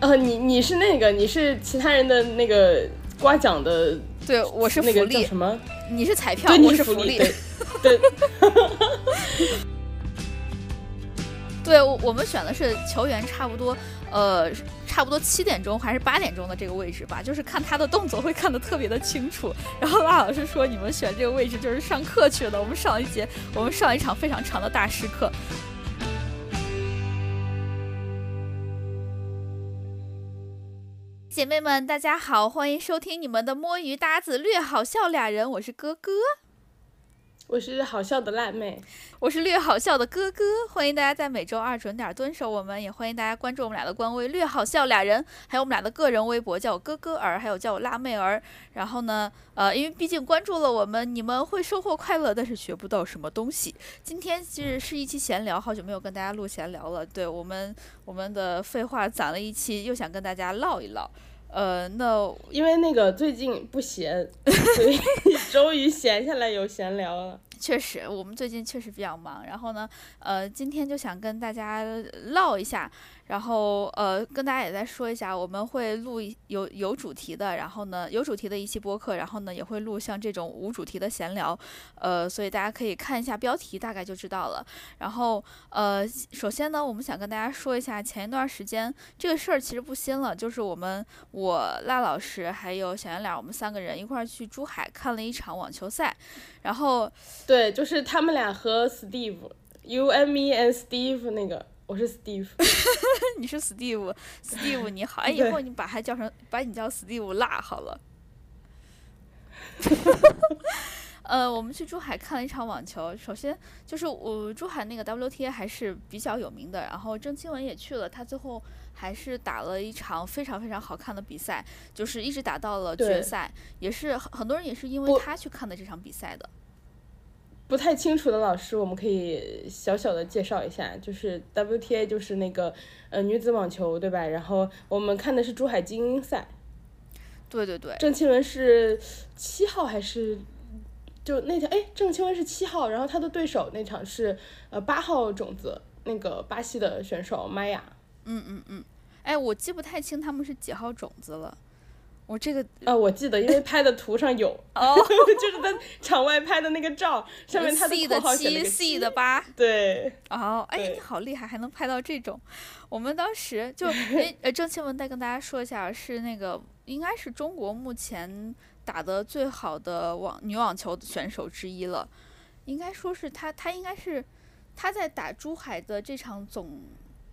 呃，你你是那个，你是其他人的那个刮奖的，对，我是那个福利，什么？你是彩票，对，你是福利，对。对，我们选的是球员差不多，呃，差不多七点钟还是八点钟的这个位置吧，就是看他的动作会看得特别的清楚。然后拉老师说，你们选这个位置就是上课去了。我们上一节，我们上一场非常长的大师课。姐妹们，大家好，欢迎收听你们的摸鱼搭子略好笑俩人，我是哥哥。我是好笑的辣妹，我是略好笑的哥哥，欢迎大家在每周二准点蹲守我们，也欢迎大家关注我们俩的官微“略好笑俩人”，还有我们俩的个人微博，叫我哥哥儿，还有叫我辣妹儿。然后呢，呃，因为毕竟关注了我们，你们会收获快乐，但是学不到什么东西。今天是是一期闲聊，好久没有跟大家录闲聊了，对我们我们的废话攒了一期，又想跟大家唠一唠。呃，那因为那个最近不闲，所以 终于闲下来有闲聊了。确实，我们最近确实比较忙。然后呢，呃，今天就想跟大家唠一下。然后呃，跟大家也再说一下，我们会录有有主题的，然后呢有主题的一期播客，然后呢也会录像这种无主题的闲聊，呃，所以大家可以看一下标题，大概就知道了。然后呃，首先呢，我们想跟大家说一下，前一段时间这个事儿其实不新了，就是我们我辣老师还有小圆脸，我们三个人一块儿去珠海看了一场网球赛，然后对，就是他们俩和 Steve，You and me and Steve 那个。我是 Steve，你是 Steve，Steve 你好，哎，以后你把他叫成，把你叫 Steve 辣好了。呃，我们去珠海看了一场网球，首先就是我珠海那个 WTA 还是比较有名的，然后郑钦文也去了，他最后还是打了一场非常非常好看的比赛，就是一直打到了决赛，也是很多人也是因为他去看的这场比赛的。不太清楚的老师，我们可以小小的介绍一下，就是 WTA 就是那个呃女子网球，对吧？然后我们看的是珠海精英赛。对对对。郑钦文是七号还是就那天？哎，郑钦文是七号，然后他的对手那场是呃八号种子那个巴西的选手玛雅。嗯嗯嗯。哎，我记不太清他们是几号种子了。我这个啊，我记得，因为 拍的图上有，哦，就是在场外拍的那个照，上面他的括号写，C 的八，对，哦，哎，你好厉害，还能拍到这种。我们当时就，哎，呃，郑钦文再跟大家说一下，是那个应该是中国目前打的最好的网女网球选手之一了，应该说是她，她应该是她在打珠海的这场总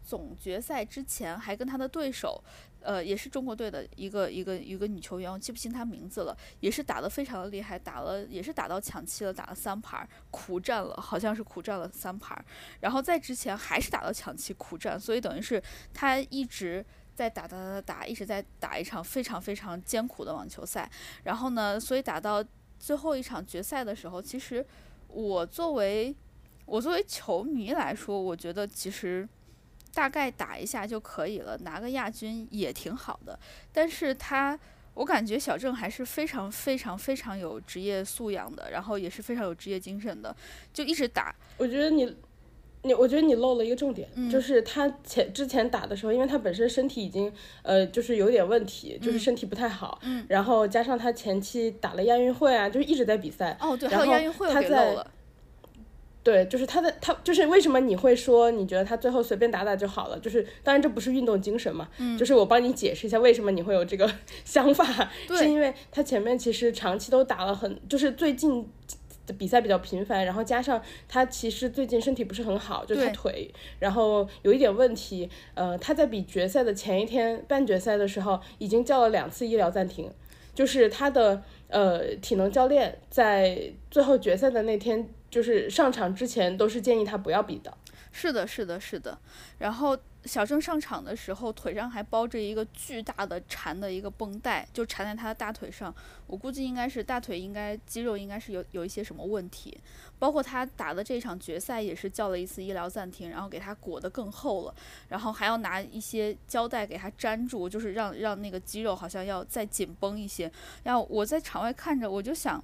总决赛之前，还跟她的对手。呃，也是中国队的一个一个一个女球员，我记不清她名字了，也是打得非常的厉害，打了也是打到抢七了，打了三盘，苦战了，好像是苦战了三盘，然后在之前还是打到抢七苦战，所以等于是她一直在打打打打，一直在打一场非常非常艰苦的网球赛，然后呢，所以打到最后一场决赛的时候，其实我作为我作为球迷来说，我觉得其实。大概打一下就可以了，拿个亚军也挺好的。但是他，我感觉小郑还是非常非常非常有职业素养的，然后也是非常有职业精神的，就一直打。我觉得你，你，我觉得你漏了一个重点，就是他前之前打的时候，因为他本身身体已经呃就是有点问题，就是身体不太好，嗯，然后加上他前期打了亚运会啊，就是一直在比赛。哦，对，还有亚运会给漏了。对，就是他的他就是为什么你会说你觉得他最后随便打打就好了？就是当然这不是运动精神嘛，就是我帮你解释一下为什么你会有这个 想法，是因为他前面其实长期都打了很，就是最近的比赛比较频繁，然后加上他其实最近身体不是很好，就他腿然后有一点问题，呃，他在比决赛的前一天半决赛的时候已经叫了两次医疗暂停，就是他的呃体能教练在最后决赛的那天。就是上场之前都是建议他不要比的，是的，是的，是的。然后小郑上场的时候，腿上还包着一个巨大的缠的一个绷带，就缠在他的大腿上。我估计应该是大腿应该肌肉应该是有有一些什么问题。包括他打的这场决赛也是叫了一次医疗暂停，然后给他裹得更厚了，然后还要拿一些胶带给他粘住，就是让让那个肌肉好像要再紧绷一些。然后我在场外看着，我就想，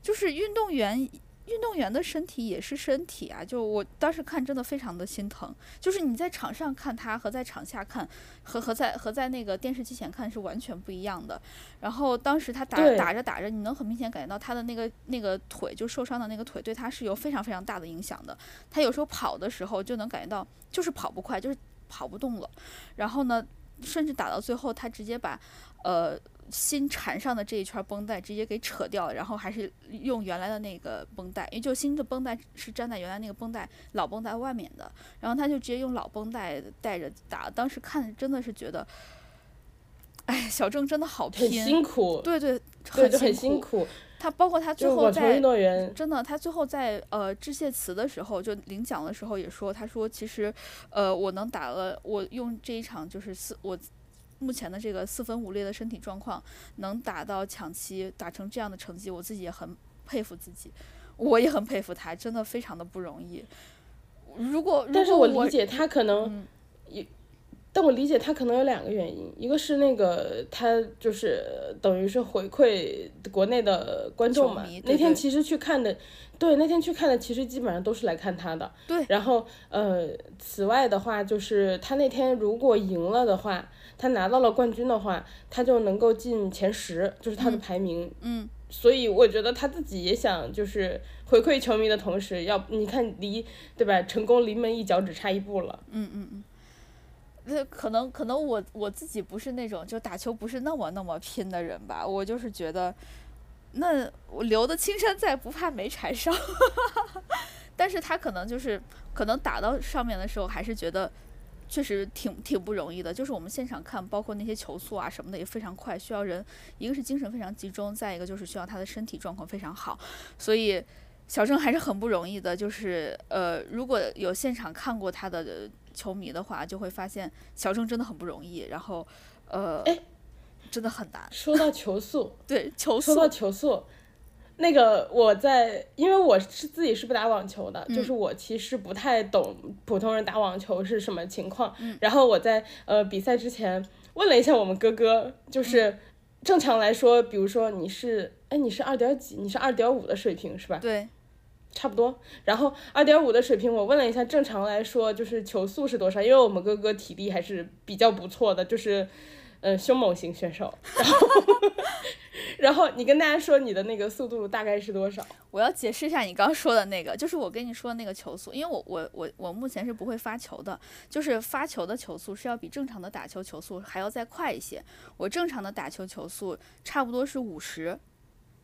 就是运动员。运动员的身体也是身体啊，就我当时看真的非常的心疼。就是你在场上看他和在场下看，和和在和在那个电视机前看是完全不一样的。然后当时他打打着打着，你能很明显感觉到他的那个那个腿就受伤的那个腿对他是有非常非常大的影响的。他有时候跑的时候就能感觉到就是跑不快，就是跑不动了。然后呢，甚至打到最后他直接把呃。新缠上的这一圈绷带直接给扯掉，然后还是用原来的那个绷带，因为就新的绷带是粘在原来那个绷带老绷带外面的，然后他就直接用老绷带带着打。当时看真的是觉得，哎，小郑真的好拼，很辛苦，对对，很辛苦。他包括他最后在真的，他最后在呃致谢词的时候，就领奖的时候也说，他说其实呃我能打了，我用这一场就是四我。目前的这个四分五裂的身体状况，能打到抢七，打成这样的成绩，我自己也很佩服自己，我也很佩服他，真的非常的不容易。如果，但是我理解他可能，也，但我理解他可能有两个原因，一个是那个他就是等于是回馈国内的观众嘛，那天其实去看的，对，那天去看的其实基本上都是来看他的，对。然后呃，此外的话就是他那天如果赢了的话。他拿到了冠军的话，他就能够进前十，就是他的排名。嗯，所以我觉得他自己也想，就是回馈球迷的同时，要你看离对吧，成功临门一脚只差一步了。嗯嗯嗯。那可能可能我我自己不是那种就打球不是那么那么拼的人吧，我就是觉得，那我留得青山在，不怕没柴烧。但是他可能就是可能打到上面的时候，还是觉得。确实挺挺不容易的，就是我们现场看，包括那些球速啊什么的也非常快，需要人一个是精神非常集中，再一个就是需要他的身体状况非常好，所以小郑还是很不容易的。就是呃，如果有现场看过他的球迷的话，就会发现小郑真的很不容易。然后呃，真的很难。说到球速，对球速，说到球速。那个我在，因为我是自己是不打网球的，就是我其实不太懂普通人打网球是什么情况。然后我在呃比赛之前问了一下我们哥哥，就是正常来说，比如说你是，哎你是二点几？你是二点五的水平是吧？对，差不多。然后二点五的水平，我问了一下，正常来说就是球速是多少？因为我们哥哥体力还是比较不错的，就是。嗯，凶猛型选手，然后，然后你跟大家说你的那个速度大概是多少？我要解释一下你刚说的那个，就是我跟你说的那个球速，因为我我我我目前是不会发球的，就是发球的球速是要比正常的打球球速还要再快一些。我正常的打球球速差不多是五十，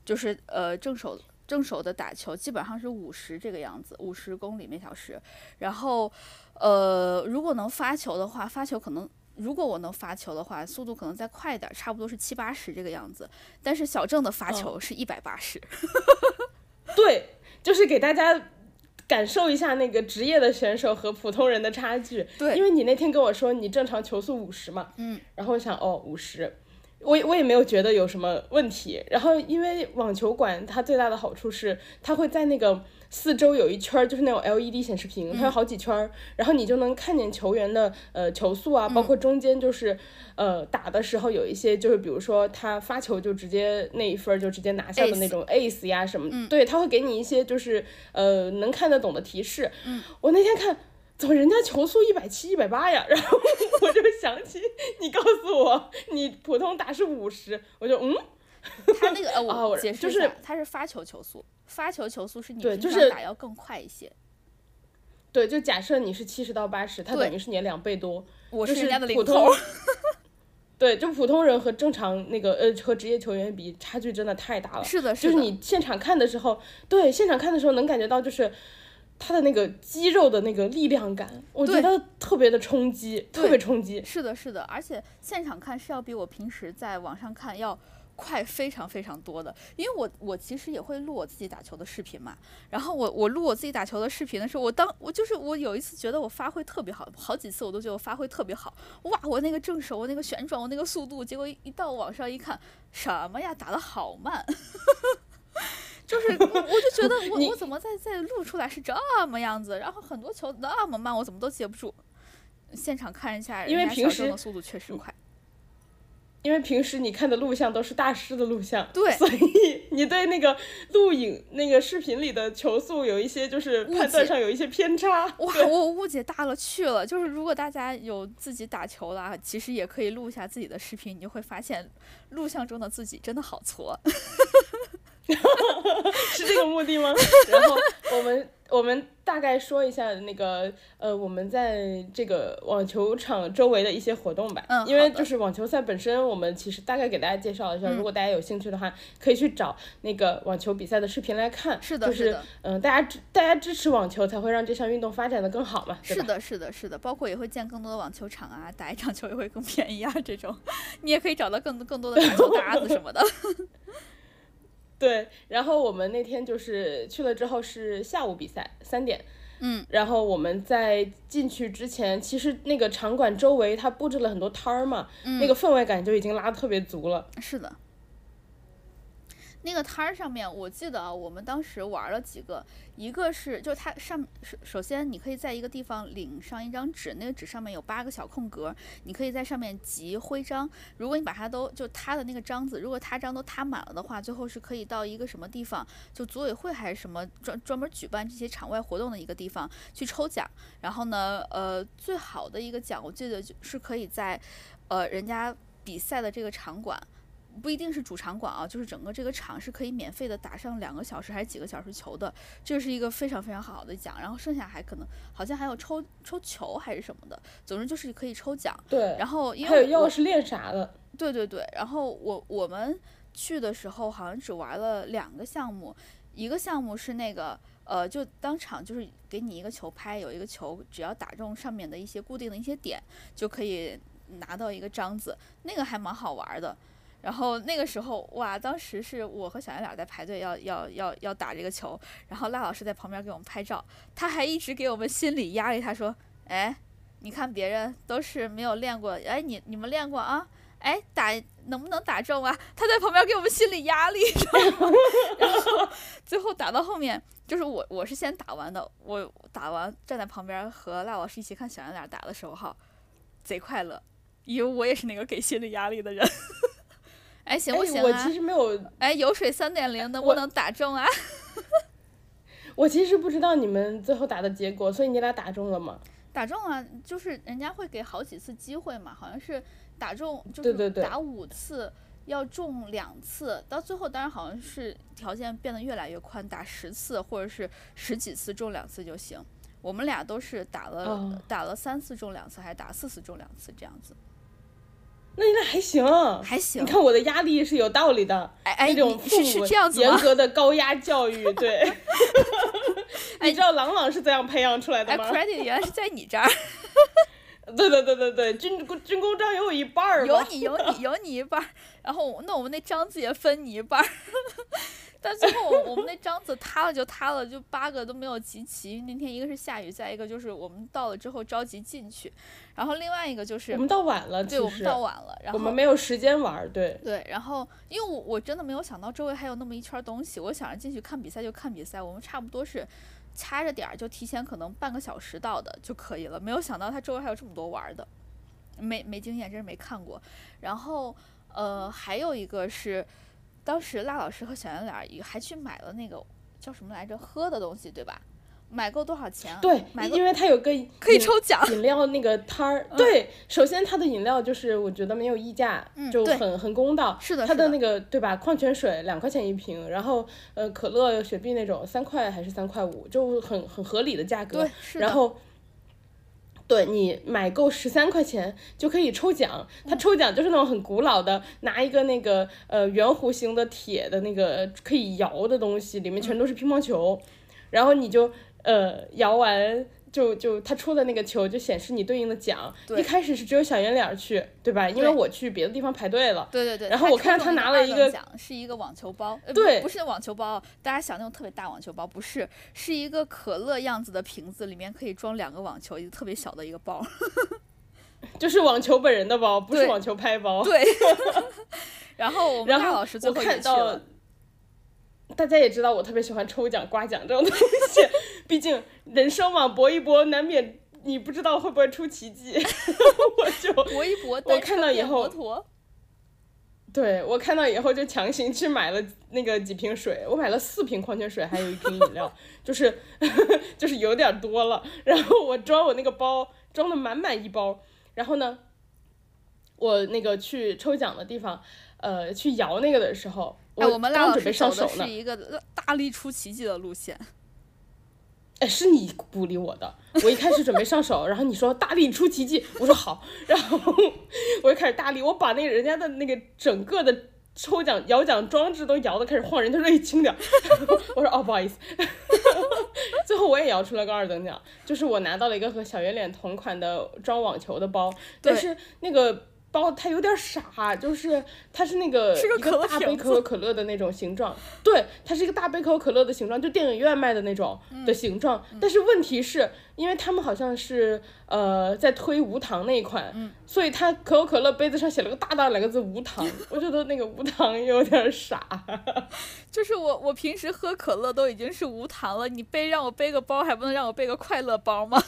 就是呃正手正手的打球基本上是五十这个样子，五十公里每小时。然后呃如果能发球的话，发球可能。如果我能发球的话，速度可能再快一点，差不多是七八十这个样子。但是小郑的发球是一百八十，对，就是给大家感受一下那个职业的选手和普通人的差距。对，因为你那天跟我说你正常球速五十嘛，嗯，然后我想哦五十，我我也没有觉得有什么问题。然后因为网球馆它最大的好处是它会在那个。四周有一圈儿，就是那种 LED 显示屏，它有好几圈儿，然后你就能看见球员的呃球速啊，包括中间就是呃打的时候有一些就是比如说他发球就直接那一分就直接拿下的那种 ace 呀什么，对他会给你一些就是呃能看得懂的提示。我那天看怎么人家球速一百七一百八呀，然后我就想起你告诉我你普通打是五十，我就嗯，他那个呃 我解释一下，他是发球球速。发球球速是你平常打要更快一些，对，就假设你是七十到八十，他等于是你两倍多。我是人家的普通，对，就普通人和正常那个呃和职业球员比，差距真的太大了。是的，是的就是你现场看的时候，对，现场看的时候能感觉到就是他的那个肌肉的那个力量感，我觉得特别的冲击，特别冲击。是的，是的，而且现场看是要比我平时在网上看要。快非常非常多的，因为我我其实也会录我自己打球的视频嘛。然后我我录我自己打球的视频的时候，我当我就是我有一次觉得我发挥特别好，好几次我都觉得我发挥特别好。哇，我那个正手，我那个旋转，我那个速度，结果一到网上一看，什么呀，打的好慢，就是我我就觉得我 我怎么在在录出来是这么样子，然后很多球那么慢，我怎么都接不住。现场看一下，因为平时的速度确实快。因为平时你看的录像都是大师的录像，对，所以你对那个录影那个视频里的球速有一些就是判断上有一些偏差。哇，我误解大了去了。就是如果大家有自己打球啦，其实也可以录一下自己的视频，你就会发现录像中的自己真的好挫。是这个目的吗？然后我们我们大概说一下那个呃，我们在这个网球场周围的一些活动吧。嗯，因为就是网球赛本身，我们其实大概给大家介绍一下。如果大家有兴趣的话，可以去找那个网球比赛的视频来看。是的，是嗯，大家支大家支持网球，才会让这项运动发展的更好嘛。是的，是的，是的，包括也会建更多的网球场啊，打一场球也会更便宜啊。这种你也可以找到更更多的打球搭子什么的。对，然后我们那天就是去了之后是下午比赛三点，嗯，然后我们在进去之前，其实那个场馆周围它布置了很多摊儿嘛，那个氛围感就已经拉特别足了。是的。那个摊儿上面，我记得啊，我们当时玩了几个，一个是就它上首首先你可以在一个地方领上一张纸，那个纸上面有八个小空格，你可以在上面集徽章。如果你把它都就它的那个章子，如果它章都踏满了的话，最后是可以到一个什么地方，就组委会还是什么专专门举办这些场外活动的一个地方去抽奖。然后呢，呃，最好的一个奖，我记得就是可以在呃人家比赛的这个场馆。不一定是主场馆啊，就是整个这个场是可以免费的打上两个小时还是几个小时球的，这是一个非常非常好的奖。然后剩下还可能好像还有抽抽球还是什么的，总之就是可以抽奖。对，然后还有钥匙链啥的。对对对，然后我我们去的时候好像只玩了两个项目，一个项目是那个呃，就当场就是给你一个球拍，有一个球，只要打中上面的一些固定的一些点，就可以拿到一个章子，那个还蛮好玩的。然后那个时候，哇，当时是我和小圆脸在排队要要要要打这个球，然后赖老师在旁边给我们拍照，他还一直给我们心理压力。他说：“哎，你看别人都是没有练过，哎，你你们练过啊？哎，打能不能打中啊？” 他在旁边给我们心理压力，然后最后打到后面，就是我我是先打完的，我打完站在旁边和赖老师一起看小圆脸打的时候哈，贼快乐，因为我也是那个给心理压力的人。哎，行不行啊？我其实没有。哎，油水三点零能不能打中啊？我其实不知道你们最后打的结果，所以你俩打中了吗？打中啊，就是人家会给好几次机会嘛，好像是打中就是打五次要中两次，到最后当然好像是条件变得越来越宽，打十次或者是十几次中两次就行。我们俩都是打了打了三次中两次，还是打四次中两次这样子。那应该还行，还行。你看我的压力是有道理的，那种父母严格的高压教育，对。你知道朗朗是怎样培养出来的吗？credit 原来是在你这儿。对对对对对，军军功章有我一半儿。有你有你有你一半儿，然后那我们那章子也分你一半儿。但最后我们那章子塌了就塌了，就八个都没有集齐。那天一个是下雨，再一个就是我们到了之后着急进去，然后另外一个就是我们到晚了，对，我们到晚了，然后我们没有时间玩，对对。然后因为我我真的没有想到周围还有那么一圈东西，我想着进去看比赛就看比赛，我们差不多是掐着点儿就提前可能半个小时到的就可以了，没有想到它周围还有这么多玩的，没没经验，真是没看过。然后呃还有一个是。当时辣老师和小圆脸还去买了那个叫什么来着喝的东西，对吧？买够多少钱？对，买因为它有个可以抽奖饮料那个摊儿。对，首先它的饮料就是我觉得没有溢价，就很很公道。是的，它的那个对吧？矿泉水两块钱一瓶，然后呃可乐、雪碧那种三块还是三块五，就很很合理的价格。对，是然后。对你买够十三块钱就可以抽奖，他抽奖就是那种很古老的，拿一个那个呃圆弧形的铁的那个可以摇的东西，里面全都是乒乓球，然后你就呃摇完。就就他出的那个球就显示你对应的奖，一开始是只有小圆脸去，对吧？因为我去别的地方排队了。对对对。然后我看到他拿了一个奖，是一个网球包。对，不是网球包，大家想那种特别大网球包，不是，是一个可乐样子的瓶子，里面可以装两个网球，一个特别小的一个包。就是网球本人的包，不是网球拍包。对。然后我们大老师最后也去了。大家也知道我特别喜欢抽奖刮奖这种东西，毕竟人生嘛，搏一搏难免你不知道会不会出奇迹，我就搏一搏，我看到以后，对我看到以后就强行去买了那个几瓶水，我买了四瓶矿泉水，还有一瓶饮料，就是 就是有点多了。然后我装我那个包装的满满一包，然后呢，我那个去抽奖的地方，呃，去摇那个的时候，我们刚准备上手呢，是一个大力出奇迹的路线。哎，是你鼓励我的。我一开始准备上手，然后你说大力出奇迹，我说好，然后 我就开始大力，我把那个人家的那个整个的抽奖摇奖装置都摇的开始晃，人他说你轻点，我说哦不好意思，最后我也摇出了个二等奖，就是我拿到了一个和小圆脸同款的装网球的包，但是那个。包它有点傻，就是它是那个一个大杯可口可乐的那种形状，对，它是一个大杯可口可乐的形状，就电影院卖的那种的形状。但是问题是，因为他们好像是呃在推无糖那一款，所以它可口可乐杯子上写了个大大两个字无糖，我觉得那个无糖有点傻。就是我我平时喝可乐都已经是无糖了，你背让我背个包，还不能让我背个快乐包吗？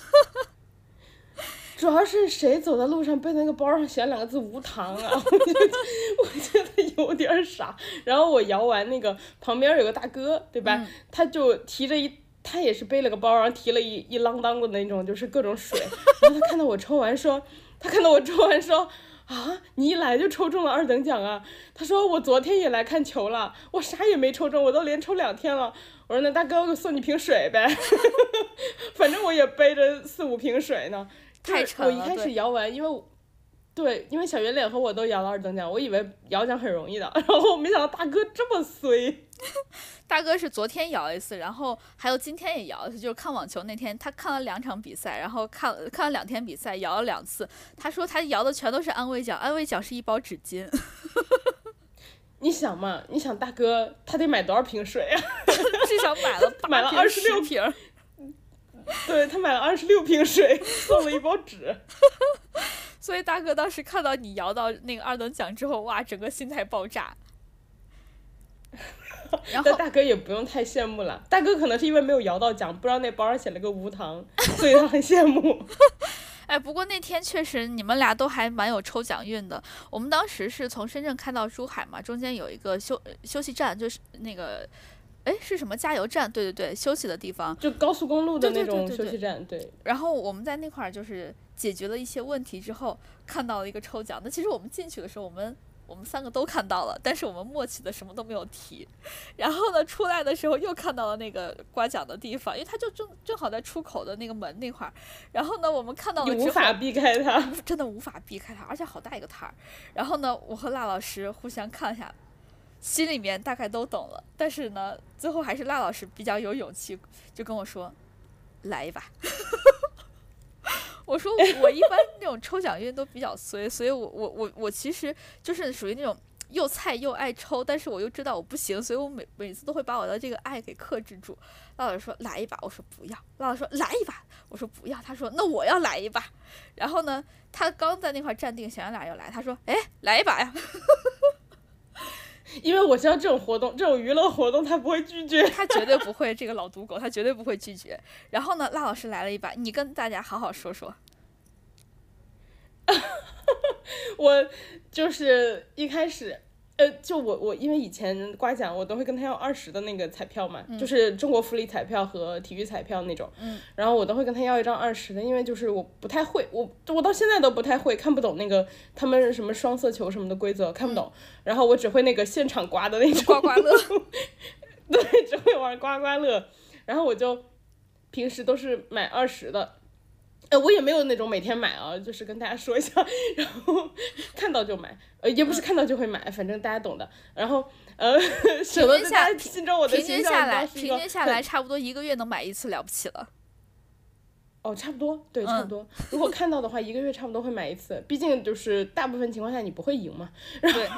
主要是谁走在路上背那个包上写两个字无糖啊？我觉得我觉得有点傻。然后我摇完那个旁边有个大哥，对吧？他就提着一，他也是背了个包，然后提了一一啷当的那种，就是各种水。然后他看到我抽完说，他看到我抽完说，啊，你一来就抽中了二等奖啊？他说我昨天也来看球了，我啥也没抽中，我都连抽两天了。我说那大哥，我送你瓶水呗，反正我也背着四五瓶水呢。太沉了。我一开始摇完，因为，对，因为小圆脸和我都摇了二等奖，我以为摇奖很容易的，然后没想到大哥这么衰。大哥是昨天摇一次，然后还有今天也摇一次，就是看网球那天，他看了两场比赛，然后看看了两天比赛，摇了两次。他说他摇的全都是安慰奖，安慰奖是一包纸巾。你想嘛，你想大哥他得买多少瓶水啊？至少买了买了二十六瓶。对他买了二十六瓶水，送了一包纸，所以大哥当时看到你摇到那个二等奖之后，哇，整个心态爆炸。然后大哥也不用太羡慕了，大哥可能是因为没有摇到奖，不知道那包上写了个无糖，所以他很羡慕。哎，不过那天确实你们俩都还蛮有抽奖运的。我们当时是从深圳开到珠海嘛，中间有一个休休息站，就是那个。哎，是什么加油站？对对对，休息的地方，就高速公路的那种休息站。对。然后我们在那块儿就是解决了一些问题之后，看到了一个抽奖。那其实我们进去的时候，我们我们三个都看到了，但是我们默契的什么都没有提。然后呢，出来的时候又看到了那个刮奖的地方，因为他就正正好在出口的那个门那块儿。然后呢，我们看到了之后，无法避开它，真的无法避开它，而且好大一个摊儿。然后呢，我和辣老师互相看一下。心里面大概都懂了，但是呢，最后还是赖老师比较有勇气，就跟我说：“来一把。”我说：“我一般那种抽奖运都比较衰，所以我我我我其实就是属于那种又菜又爱抽，但是我又知道我不行，所以我每每次都会把我的这个爱给克制住。”赖老师说：“来一把。”我说：“不要。”赖老师说：“来一把。”我说：“不要。”他说：“那我要来一把。”然后呢，他刚在那块站定，想要俩要来，他说：“哎，来一把呀。”因为我知道这种活动，这种娱乐活动，他不会拒绝，他绝对不会。这个老赌狗，他绝对不会拒绝。然后呢，辣老师来了一把，你跟大家好好说说。我就是一开始。呃，就我我因为以前刮奖，我都会跟他要二十的那个彩票嘛，就是中国福利彩票和体育彩票那种，然后我都会跟他要一张二十的，因为就是我不太会，我我到现在都不太会，看不懂那个他们什么双色球什么的规则，看不懂，然后我只会那个现场刮的那种刮刮乐，对，只会玩刮刮乐，然后我就平时都是买二十的。呃，我也没有那种每天买啊，就是跟大家说一下，然后 看到就买，呃，也不是看到就会买，反正大家懂的。然后，呃，平均下平均下来，平均下来差不多一个月能买一次了不起了。哦，差不多，对，差不多。如果看到的话，一个月差不多会买一次，毕竟就是大部分情况下你不会赢嘛。对。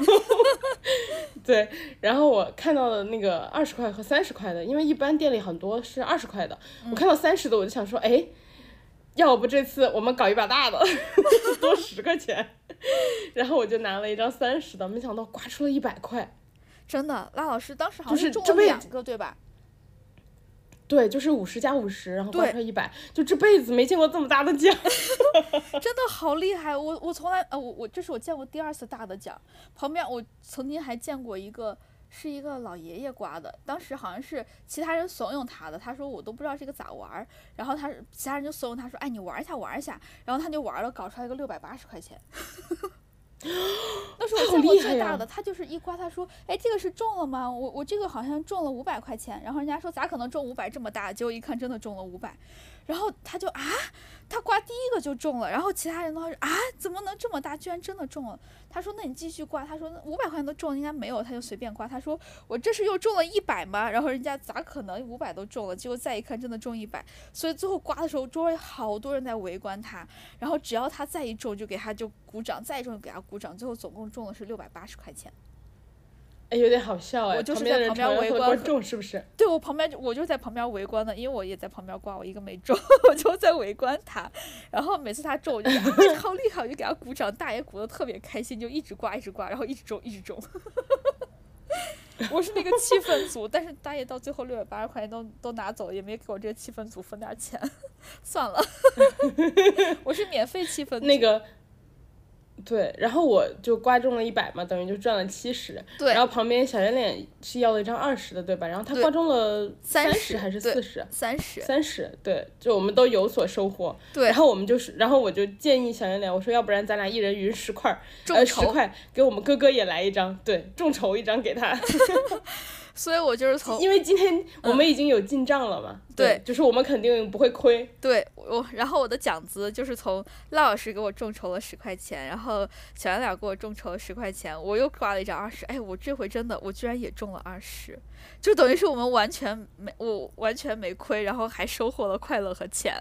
对，然后我看到的那个二十块和三十块的，因为一般店里很多是二十块的，我看到三十的我就想说，哎。要不这次我们搞一把大的，多十块钱，然后我就拿了一张三十的，没想到刮出了一百块，真的，拉老师当时好像是中了两个，对吧？对，就是五十加五十，然后刮出来一百，就这辈子没见过这么大的奖，真的好厉害！我我从来呃我我这是我见过第二次大的奖，旁边我曾经还见过一个。是一个老爷爷刮的，当时好像是其他人怂恿他的，他说我都不知道这个咋玩儿，然后他其他人就怂恿他说，哎，你玩一下玩一下，然后他就玩了，搞出来一个六百八十块钱，那是我见过最大的，他就是一刮，他说，哎，这个是中了吗？我我这个好像中了五百块钱，然后人家说咋可能中五百这么大？结果一看真的中了五百，然后他就啊。他刮第一个就中了，然后其他人都说啊，怎么能这么大？居然真的中了。他说：“那你继续刮。”他说：“五百块钱都中了，应该没有。”他就随便刮。他说：“我这是又中了一百吗？”然后人家咋可能五百都中了？结果再一看，真的中一百。所以最后刮的时候，周围好多人在围观他。然后只要他再一中，就给他就鼓掌；再一中就给他鼓掌。最后总共中的是六百八十块钱。哎，有点好笑哎！我就是在旁边围观，中是不是？对，我旁边我就在旁边围观的，因为我也在旁边挂，我一个没中，我就在围观他。然后每次他中，我就好厉害，我就给他鼓掌。大爷鼓的特别开心，就一直挂，一直挂，然后一直中，一直中。我是那个气氛组，但是大爷到最后六百八十块钱都都拿走了，也没给我这个气氛组分点钱，算了。我是免费气氛那个。对，然后我就刮中了一百嘛，等于就赚了七十。对。然后旁边小圆脸是要了一张二十的，对吧？然后他刮中了三十还是四十？三十。三十，对，就我们都有所收获。对。然后我们就是，然后我就建议小圆脸，我说要不然咱俩一人匀十块，呃，十块，给我们哥哥也来一张，对，众筹一张给他。所以我就是从，因为今天我们已经有进账了嘛，对，就是我们肯定不会亏。对，我然后我的奖资就是从赖老师给我众筹了十块钱，然后小杨俩给我众筹了十块钱，我又刮了一张二十，哎，我这回真的我居然也中了二十，就等于是我们完全没我完全没亏，然后还收获了快乐和钱。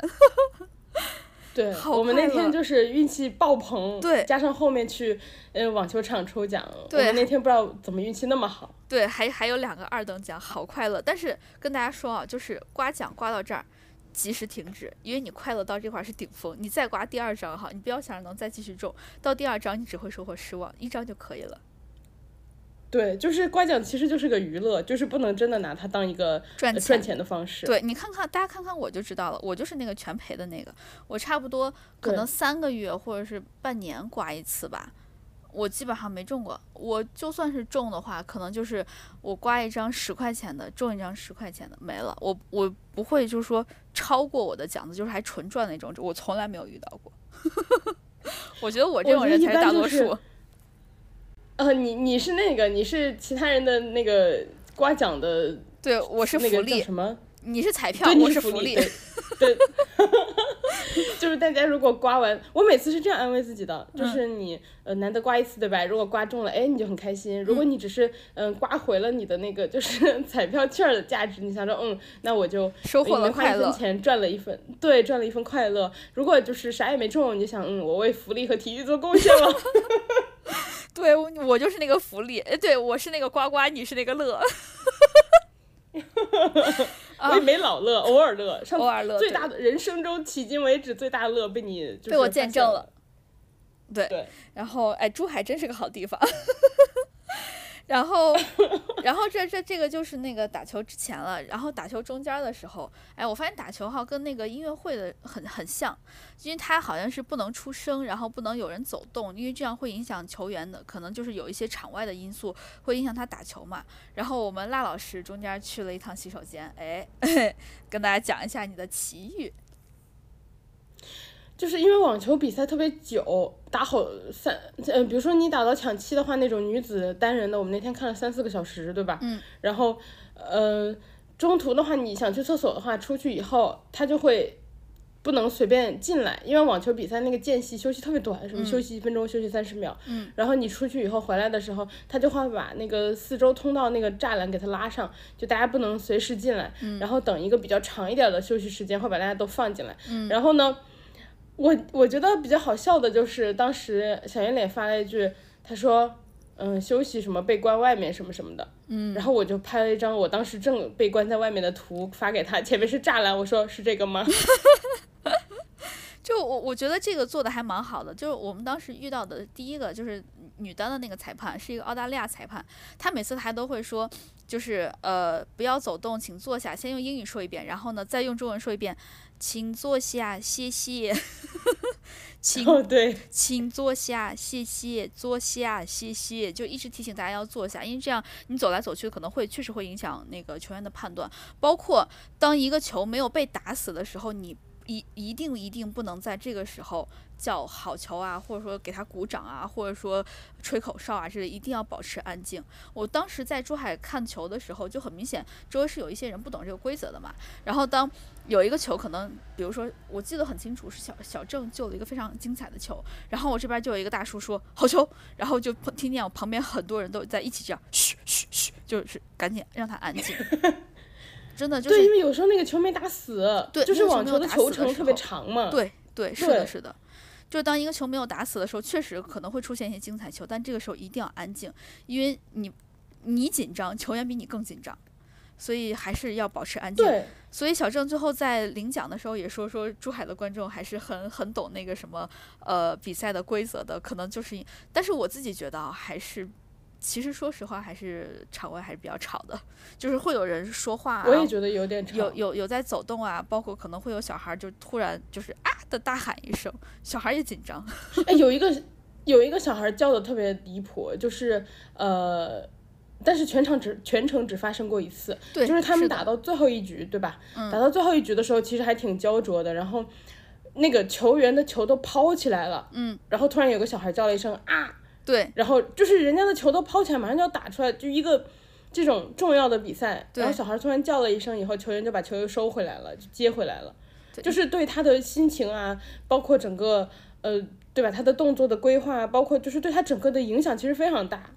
对，我们那天就是运气爆棚，对，加上后面去呃网球场抽奖，对，我们那天不知道怎么运气那么好。对，还还有两个二等奖，好快乐。但是跟大家说啊，就是刮奖刮到这儿，及时停止，因为你快乐到这块是顶峰，你再刮第二张哈，你不要想着能再继续中，到第二张你只会收获失望，一张就可以了。对，就是刮奖其实就是个娱乐，就是不能真的拿它当一个赚赚钱的方式。对你看看，大家看看我就知道了，我就是那个全赔的那个。我差不多可能三个月或者是半年刮一次吧，我基本上没中过。我就算是中的话，可能就是我刮一张十块钱的，中一张十块钱的没了。我我不会就是说超过我的奖的，就是还纯赚那种，我从来没有遇到过。我觉得我这种人才是大多数。呃，你你是那个，你是其他人的那个刮奖的，对，我是福利什么？你是彩票，我是福利，对，就是大家如果刮完，我每次是这样安慰自己的，就是你呃难得刮一次，对吧？如果刮中了，哎，你就很开心；如果你只是嗯刮回了你的那个就是 彩票券的价值，你想着嗯，那我就收获了快乐，钱赚了一份，对，赚了一份快乐。如果就是啥也没中，你就想嗯，我为福利和体育做贡献了。对，我就是那个福利，哎，对我是那个呱呱，你是那个乐，我也没老乐，偶尔乐，偶尔乐，最大的人生中迄今为止最大的乐被你被我见证了，对，然后哎，珠海真是个好地方。然后，然后这这这个就是那个打球之前了，然后打球中间的时候，哎，我发现打球哈跟那个音乐会的很很像，因为它好像是不能出声，然后不能有人走动，因为这样会影响球员的，可能就是有一些场外的因素会影响他打球嘛。然后我们辣老师中间去了一趟洗手间，哎，跟大家讲一下你的奇遇。就是因为网球比赛特别久，打好三，嗯，比如说你打到抢七的话，那种女子单人的，我们那天看了三四个小时，对吧？嗯。然后，呃，中途的话，你想去厕所的话，出去以后，他就会不能随便进来，因为网球比赛那个间隙休息特别短，什么休息一分钟，休息三十秒。嗯。然后你出去以后回来的时候，他就会把那个四周通道那个栅栏给它拉上，就大家不能随时进来。嗯。然后等一个比较长一点的休息时间，会把大家都放进来。嗯。然后呢？我我觉得比较好笑的就是当时小圆脸发了一句，他说，嗯，休息什么被关外面什么什么的，嗯，然后我就拍了一张我当时正被关在外面的图发给他，前面是栅栏，我说是这个吗？就我我觉得这个做的还蛮好的，就是我们当时遇到的第一个就是女单的那个裁判是一个澳大利亚裁判，他每次他都会说，就是呃不要走动，请坐下，先用英语说一遍，然后呢再用中文说一遍，请坐下，谢谢，请对，请坐下，谢谢，坐下，谢谢，就一直提醒大家要坐下，因为这样你走来走去可能会确实会影响那个球员的判断，包括当一个球没有被打死的时候，你。一一定一定不能在这个时候叫好球啊，或者说给他鼓掌啊，或者说吹口哨啊之类，一定要保持安静。我当时在珠海看球的时候，就很明显，周围是有一些人不懂这个规则的嘛。然后当有一个球，可能比如说我记得很清楚，是小小郑救了一个非常精彩的球，然后我这边就有一个大叔说好球，然后就听见我旁边很多人都在一起这样嘘嘘嘘，就是赶紧让他安静。真的就是，对，因为有时候那个球没打死，对，就是网球的球程特别长嘛。对对，是的，是的。就当一个球没有打死的时候，确实可能会出现一些精彩球，但这个时候一定要安静，因为你你紧张，球员比你更紧张，所以还是要保持安静。对。所以小郑最后在领奖的时候也说，说珠海的观众还是很很懂那个什么呃比赛的规则的，可能就是，但是我自己觉得啊，还是。其实说实话，还是场外还是比较吵的，就是会有人说话，我也觉得有点吵，有有有在走动啊，包括可能会有小孩就突然就是啊的大喊一声，小孩也紧张。哎，有一个有一个小孩叫的特别离谱，就是呃，但是全场只全程只发生过一次，对，就是他们打到最后一局，对吧？嗯，打到最后一局的时候，其实还挺焦灼的，然后那个球员的球都抛起来了，嗯，然后突然有个小孩叫了一声啊。对，然后就是人家的球都抛起来，马上就要打出来，就一个这种重要的比赛，然后小孩突然叫了一声，以后球员就把球又收回来了，就接回来了，就是对他的心情啊，包括整个呃，对吧？他的动作的规划，包括就是对他整个的影响其实非常大。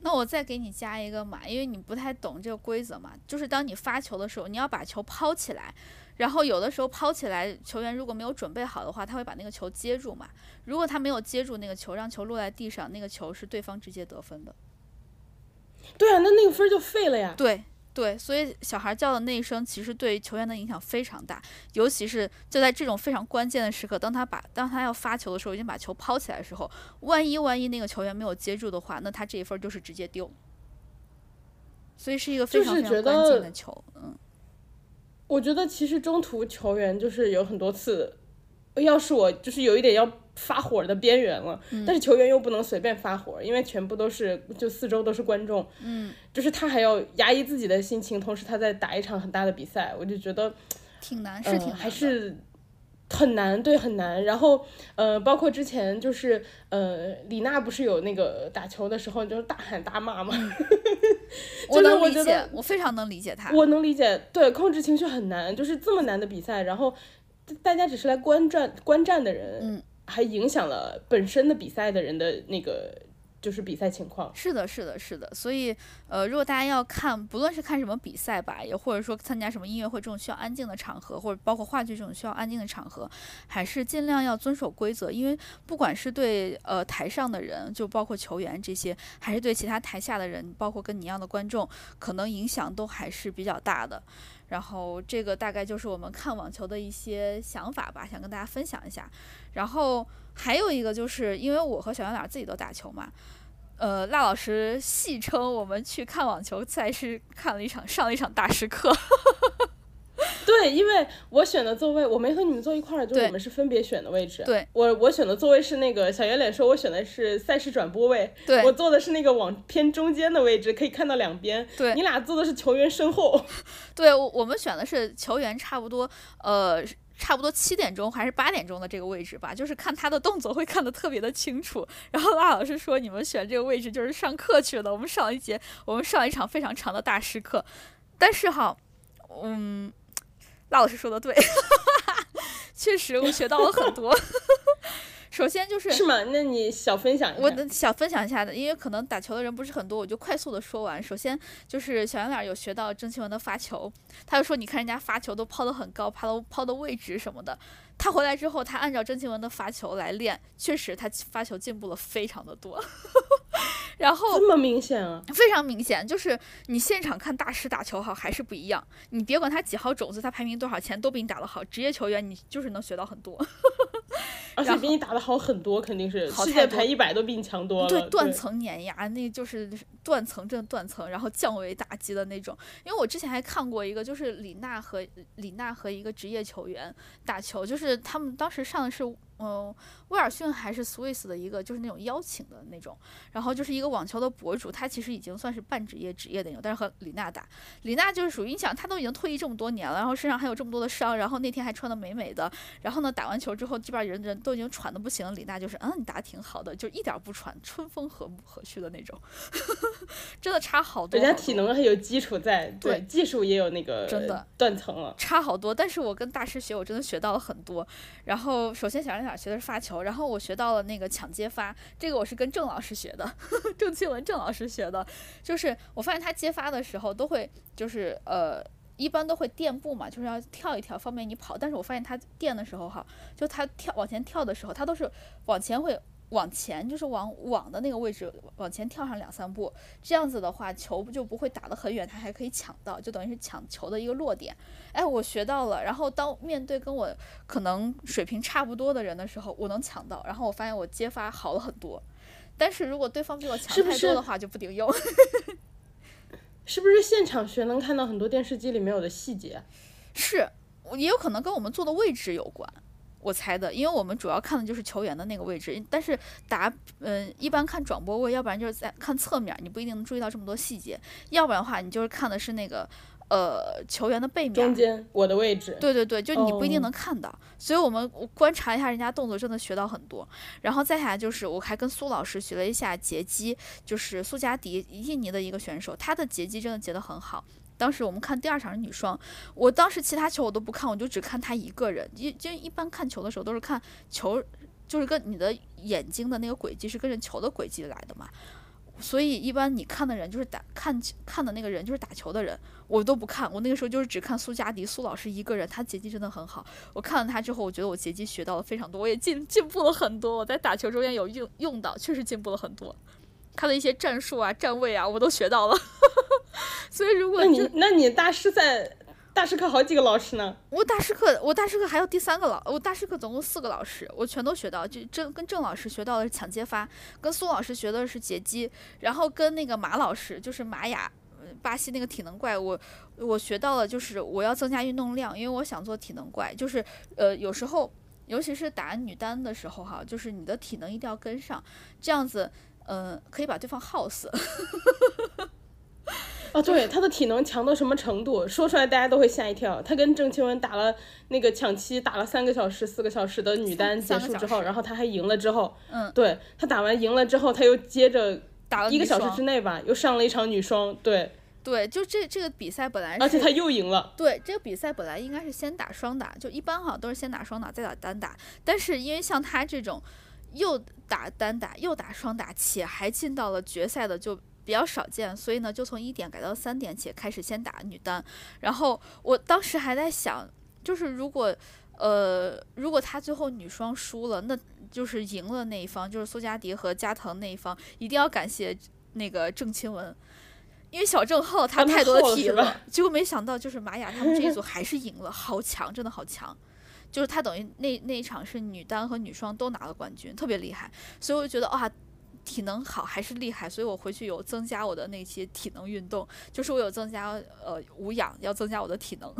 那我再给你加一个嘛，因为你不太懂这个规则嘛，就是当你发球的时候，你要把球抛起来。然后有的时候抛起来，球员如果没有准备好的话，他会把那个球接住嘛。如果他没有接住那个球，让球落在地上，那个球是对方直接得分的。对啊，那那个分就废了呀。对对，所以小孩叫的那一声，其实对球员的影响非常大，尤其是就在这种非常关键的时刻，当他把当他要发球的时候，已经把球抛起来的时候，万一万一那个球员没有接住的话，那他这一分就是直接丢。所以是一个非常非常关键的球，嗯。我觉得其实中途球员就是有很多次，要是我就是有一点要发火的边缘了，但是球员又不能随便发火，因为全部都是就四周都是观众，嗯，就是他还要压抑自己的心情，同时他在打一场很大的比赛，我就觉得挺难，是挺还是。很难，对，很难。然后，呃，包括之前就是，呃，李娜不是有那个打球的时候就是大喊大骂吗？我能理解，我非常能理解他。我能理解，对，控制情绪很难，就是这么难的比赛，然后大家只是来观战观战的人，嗯，还影响了本身的比赛的人的那个。就是比赛情况，是的，是的，是的。所以，呃，如果大家要看，不论是看什么比赛吧，也或者说参加什么音乐会这种需要安静的场合，或者包括话剧这种需要安静的场合，还是尽量要遵守规则。因为不管是对呃台上的人，就包括球员这些，还是对其他台下的人，包括跟你一样的观众，可能影响都还是比较大的。然后，这个大概就是我们看网球的一些想法吧，想跟大家分享一下。然后。还有一个就是，因为我和小圆脸自己都打球嘛，呃，赖老师戏称我们去看网球赛是看了一场上了一场大师课。对，因为我选的座位，我没和你们坐一块儿，就是我们是分别选的位置。对，我我选的座位是那个小圆脸说，我选的是赛事转播位。对，我坐的是那个往偏中间的位置，可以看到两边。对，你俩坐的是球员身后。对，我我们选的是球员差不多，呃。差不多七点钟还是八点钟的这个位置吧，就是看他的动作会看得特别的清楚。然后拉老师说，你们选这个位置就是上课去了。我们上一节，我们上一场非常长的大师课。但是哈，嗯，拉老师说的对，确实我学到了很多。首先就是是吗？那你小分享一下。我小分享一下的，因为可能打球的人不是很多，我就快速的说完。首先就是小杨脸有学到郑钦文的发球，他就说你看人家发球都抛得很高，抛的抛的位置什么的。他回来之后，他按照郑钦文的发球来练，确实他发球进步了非常的多。然后这么明显啊？非常明显，就是你现场看大师打球好还是不一样。你别管他几号种子，他排名多少钱，都比你打得好。职业球员你就是能学到很多。而且比你打的好很多，肯定是世界排一百都比你强多了。对，断层碾压，那就是断层真的断层，然后降维打击的那种。因为我之前还看过一个，就是李娜和李娜和一个职业球员打球，就是他们当时上的是。嗯，威尔逊还是 Swiss 的一个，就是那种邀请的那种，然后就是一个网球的博主，他其实已经算是半职业、职业的那种，但是和李娜打，李娜就是属于你想，他都已经退役这么多年了，然后身上还有这么多的伤，然后那天还穿的美美的，然后呢，打完球之后，基本上人人都已经喘的不行，李娜就是，嗯，你打挺好的，就一点不喘，春风和睦和煦的那种，真的差好多。人家体能还有基础在，对，技术也有那个真的断层了，差好多。但是我跟大师学，我真的学到了很多。然后首先想让。学的是发球，然后我学到了那个抢接发，这个我是跟郑老师学的，郑钦文郑老师学的，就是我发现他接发的时候都会，就是呃，一般都会垫步嘛，就是要跳一跳，方便你跑。但是我发现他垫的时候哈，就他跳往前跳的时候，他都是往前会。往前就是往网的那个位置往前跳上两三步，这样子的话球就不会打得很远，他还可以抢到，就等于是抢球的一个落点。哎，我学到了。然后当面对跟我可能水平差不多的人的时候，我能抢到。然后我发现我接发好了很多。但是如果对方比我强太多的话，就不顶用。是不是现场学能看到很多电视机里没有的细节？是，也有可能跟我们坐的位置有关。我猜的，因为我们主要看的就是球员的那个位置，但是打，嗯，一般看转播位，要不然就是在看侧面，你不一定能注意到这么多细节，要不然的话，你就是看的是那个，呃，球员的背面，中间我的位置，对对对，就你不一定能看到，所以我们观察一下人家动作，真的学到很多。然后再下来就是，我还跟苏老师学了一下截击，就是苏加迪，印尼的一个选手，他的截击真的截得很好。当时我们看第二场是女双，我当时其他球我都不看，我就只看他一个人。一就一般看球的时候都是看球，就是跟你的眼睛的那个轨迹是跟着球的轨迹来的嘛。所以一般你看的人就是打看看的那个人就是打球的人，我都不看。我那个时候就是只看苏嘉迪苏老师一个人，他截击真的很好。我看了他之后，我觉得我截击学到了非常多，我也进进步了很多。我在打球中间有用用到，确实进步了很多。他的一些战术啊、站位啊，我都学到了。所以如果那你那你大师赛大师课好几个老师呢？我大师课我大师课还有第三个老，我大师课总共四个老师，我全都学到。就郑跟郑老师学到的是抢接发，跟苏老师学的是截击，然后跟那个马老师就是玛雅，巴西那个体能怪，我我学到了就是我要增加运动量，因为我想做体能怪，就是呃有时候尤其是打女单的时候哈，就是你的体能一定要跟上，这样子。嗯，可以把对方耗死。啊，对，他的体能强到什么程度？说出来大家都会吓一跳。他跟郑钦文打了那个抢七，打了三个小时、四个小时的女单结束之后，然后他还赢了之后，嗯，对他打完赢了之后，他又接着打了一个小时之内吧，又上了一场女双。对，对，就这这个比赛本来，而且他又赢了。对，这个比赛本来应该是先打双打，就一般好像都是先打双打再打单打，但是因为像他这种。又打单打，又打双打，且还进到了决赛的就比较少见，所以呢，就从一点改到三点，起开始先打女单。然后我当时还在想，就是如果，呃，如果他最后女双输了，那就是赢了那一方，就是苏嘉迪和加藤那一方，一定要感谢那个郑钦文，因为小郑耗他太多的体了，结果没想到就是玛雅他们这一组 还是赢了，好强，真的好强。就是他等于那那一场是女单和女双都拿了冠军，特别厉害，所以我就觉得哇，体能好还是厉害，所以我回去有增加我的那些体能运动，就是我有增加呃无氧，要增加我的体能。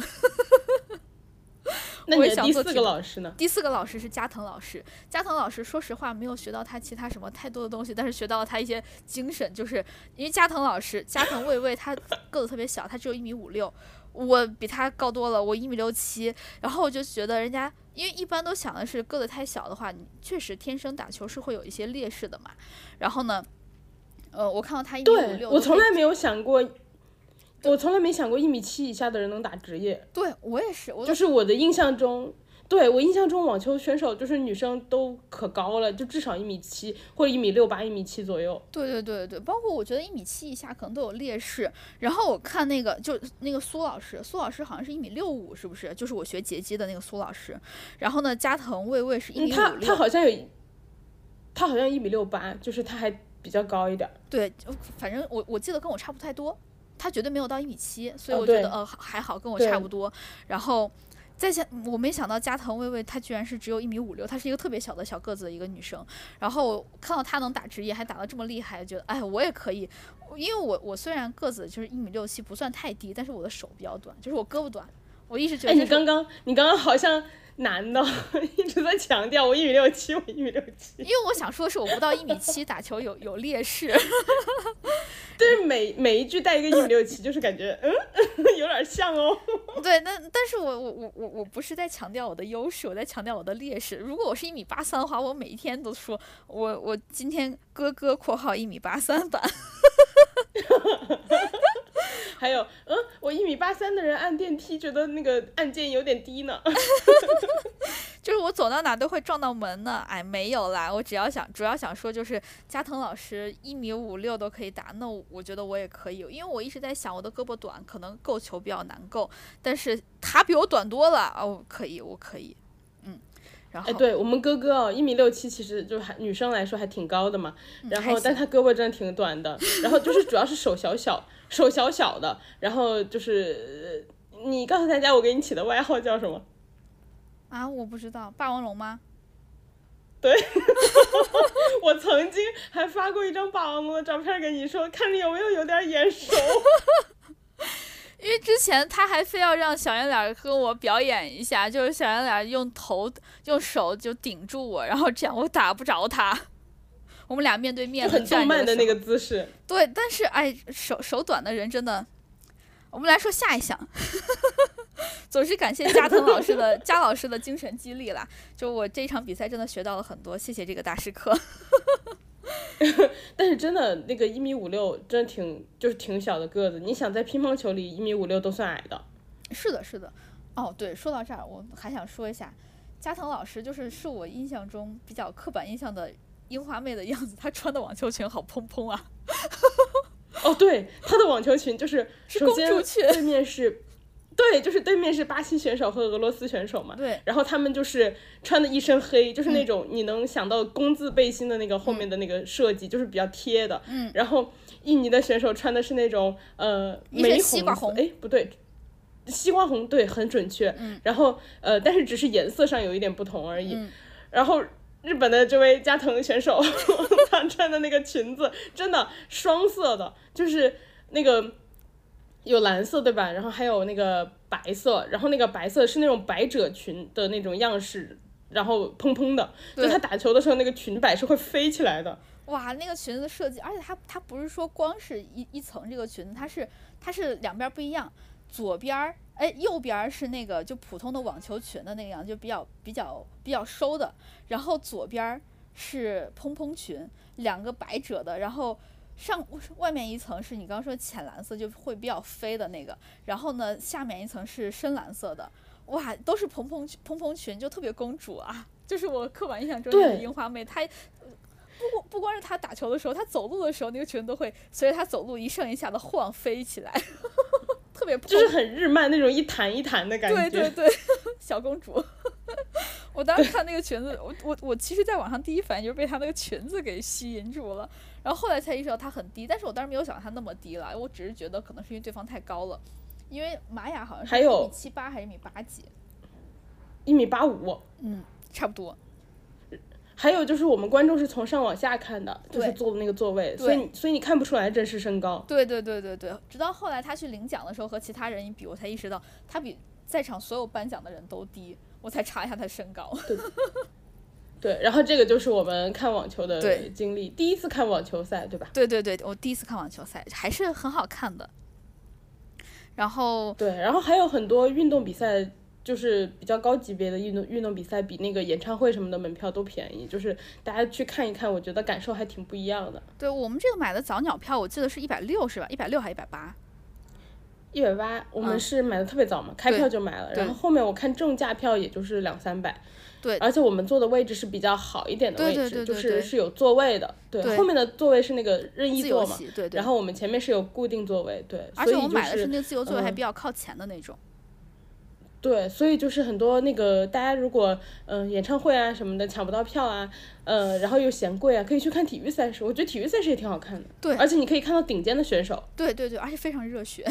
那你第四个老师呢？第四个老师是加藤老师，加藤老师说实话没有学到他其他什么太多的东西，但是学到了他一些精神，就是因为加藤老师加藤卫卫他个子特别小，他只有一米五六。我比他高多了，我一米六七，然后我就觉得人家，因为一般都想的是个子太小的话，你确实天生打球是会有一些劣势的嘛。然后呢，呃，我看到他一米五六，我从来没有想过，我从来没想过一米七以下的人能打职业。对我也是，就是我的印象中。对我印象中，网球选手就是女生都可高了，就至少一米七或者一米六八、一米七左右。对对对对，包括我觉得一米七以下可能都有劣势。然后我看那个就那个苏老师，苏老师好像是一米六五，是不是？就是我学截击的那个苏老师。然后呢，加藤卫卫是一米五六。他他好像有，他好像一米六八，就是他还比较高一点。对，反正我我记得跟我差不太多，他绝对没有到一米七，所以我觉得呃还好跟我差不多。然后。在想，我没想到加藤薇薇她居然是只有一米五六，她是一个特别小的小个子的一个女生。然后看到她能打职业，还打得这么厉害，觉得哎，我也可以。因为我我虽然个子就是一米六七，不算太低，但是我的手比较短，就是我胳膊短。我一直觉得，哎，你刚刚你刚刚好像。男的 一直在强调我一米六七，我一米六七。因为我想说的是，我不到一米七打球有 有劣势。但是每每一句带一个一米六七，就是感觉嗯有点像哦。对，那但是我我我我我不是在强调我的优势，我在强调我的劣势。如果我是一米八三的话，我每一天都说我我今天哥哥（括号一米八三版）。还有，嗯，我一米八三的人按电梯觉得那个按键有点低呢。就是我走到哪都会撞到门呢。哎，没有啦，我只要想，主要想说就是加藤老师一米五六都可以打，那我觉得我也可以，因为我一直在想我的胳膊短，可能够球比较难够，但是他比我短多了哦，可以，我可以。嗯，然后哎，对我们哥哥哦，一米六七，其实就还女生来说还挺高的嘛。然后，但他胳膊真的挺短的。然后就是主要是手小小。手小小的，然后就是你告诉大家，我给你起的外号叫什么？啊，我不知道，霸王龙吗？对，我曾经还发过一张霸王龙的照片给你，说看着有没有有点眼熟。因为之前他还非要让小圆脸跟我表演一下，就是小圆脸用头用手就顶住我，然后这样我打不着他。我们俩面对面很动漫的那个姿势，对，但是哎，手手短的人真的，我们来说下一项，总是感谢加藤老师的 加老师的精神激励啦。就我这一场比赛真的学到了很多，谢谢这个大师课。但是真的那个一米五六真的挺就是挺小的个子，你想在乒乓球里一米五六都算矮的。是的，是的。哦，对，说到这儿我还想说一下，加藤老师就是是我印象中比较刻板印象的。樱花妹的样子，她穿的网球裙好蓬蓬啊！哦，对，她的网球裙就是是公主裙，对面是，对，就是对面是巴西选手和俄罗斯选手嘛。对。然后他们就是穿的一身黑，就是那种你能想到工字背心的那个后面的那个设计，就是比较贴的。嗯。然后印尼的选手穿的是那种呃玫红红，哎，不对，西瓜红，对，很准确。嗯。然后呃，但是只是颜色上有一点不同而已。嗯。然后。日本的这位加藤选手，他穿的那个裙子真的双色的，就是那个有蓝色对吧？然后还有那个白色，然后那个白色是那种百褶裙的那种样式，然后蓬蓬的，就他打球的时候那个裙摆是会飞起来的。哇，那个裙子设计，而且它它不是说光是一一层这个裙子，它是它是两边不一样，左边儿。哎，右边是那个就普通的网球裙的那个样，就比较比较比较收的。然后左边是蓬蓬裙，两个百褶的。然后上外面一层是你刚刚说浅蓝色，就会比较飞的那个。然后呢，下面一层是深蓝色的。哇，都是蓬蓬蓬蓬裙，就特别公主啊！就是我刻板印象中的樱花妹。她不光不光是她打球的时候，她走路的时候那个裙都会随着她走路一上一下的晃飞起来。特别就是很日漫那种一弹一弹的感觉，对对对，小公主。我当时看那个裙子，我我我其实在网上第一反应就是被她那个裙子给吸引住了，然后后来才意识到她很低，但是我当时没有想到她那么低了，我只是觉得可能是因为对方太高了，因为玛雅好像是一米七八还是一米八几，一米八五，嗯，差不多。还有就是我们观众是从上往下看的，就是坐的那个座位，所以所以你看不出来真实身高。对对对对对，直到后来他去领奖的时候和其他人一比，我才意识到他比在场所有颁奖的人都低，我才查一下他身高。对，对，然后这个就是我们看网球的经历，第一次看网球赛，对吧？对对对，我第一次看网球赛还是很好看的。然后对，然后还有很多运动比赛。就是比较高级别的运动运动比赛，比那个演唱会什么的门票都便宜。就是大家去看一看，我觉得感受还挺不一样的。对我们这个买的早鸟票，我记得是一百六，是吧？一百六还一百八？一百八。我们是买的特别早嘛，开票就买了。然后后面我看正价票也就是两三百。对。而且我们坐的位置是比较好一点的位置，就是是有座位的。对。后面的座位是那个任意座嘛？对对。然后我们前面是有固定座位，对。而且我买的是那个自由座位，还比较靠前的那种。对，所以就是很多那个大家如果嗯演唱会啊什么的抢不到票啊，呃，然后又嫌贵啊，可以去看体育赛事。我觉得体育赛事也挺好看的。对，而且你可以看到顶尖的选手。对对对，而且非常热血，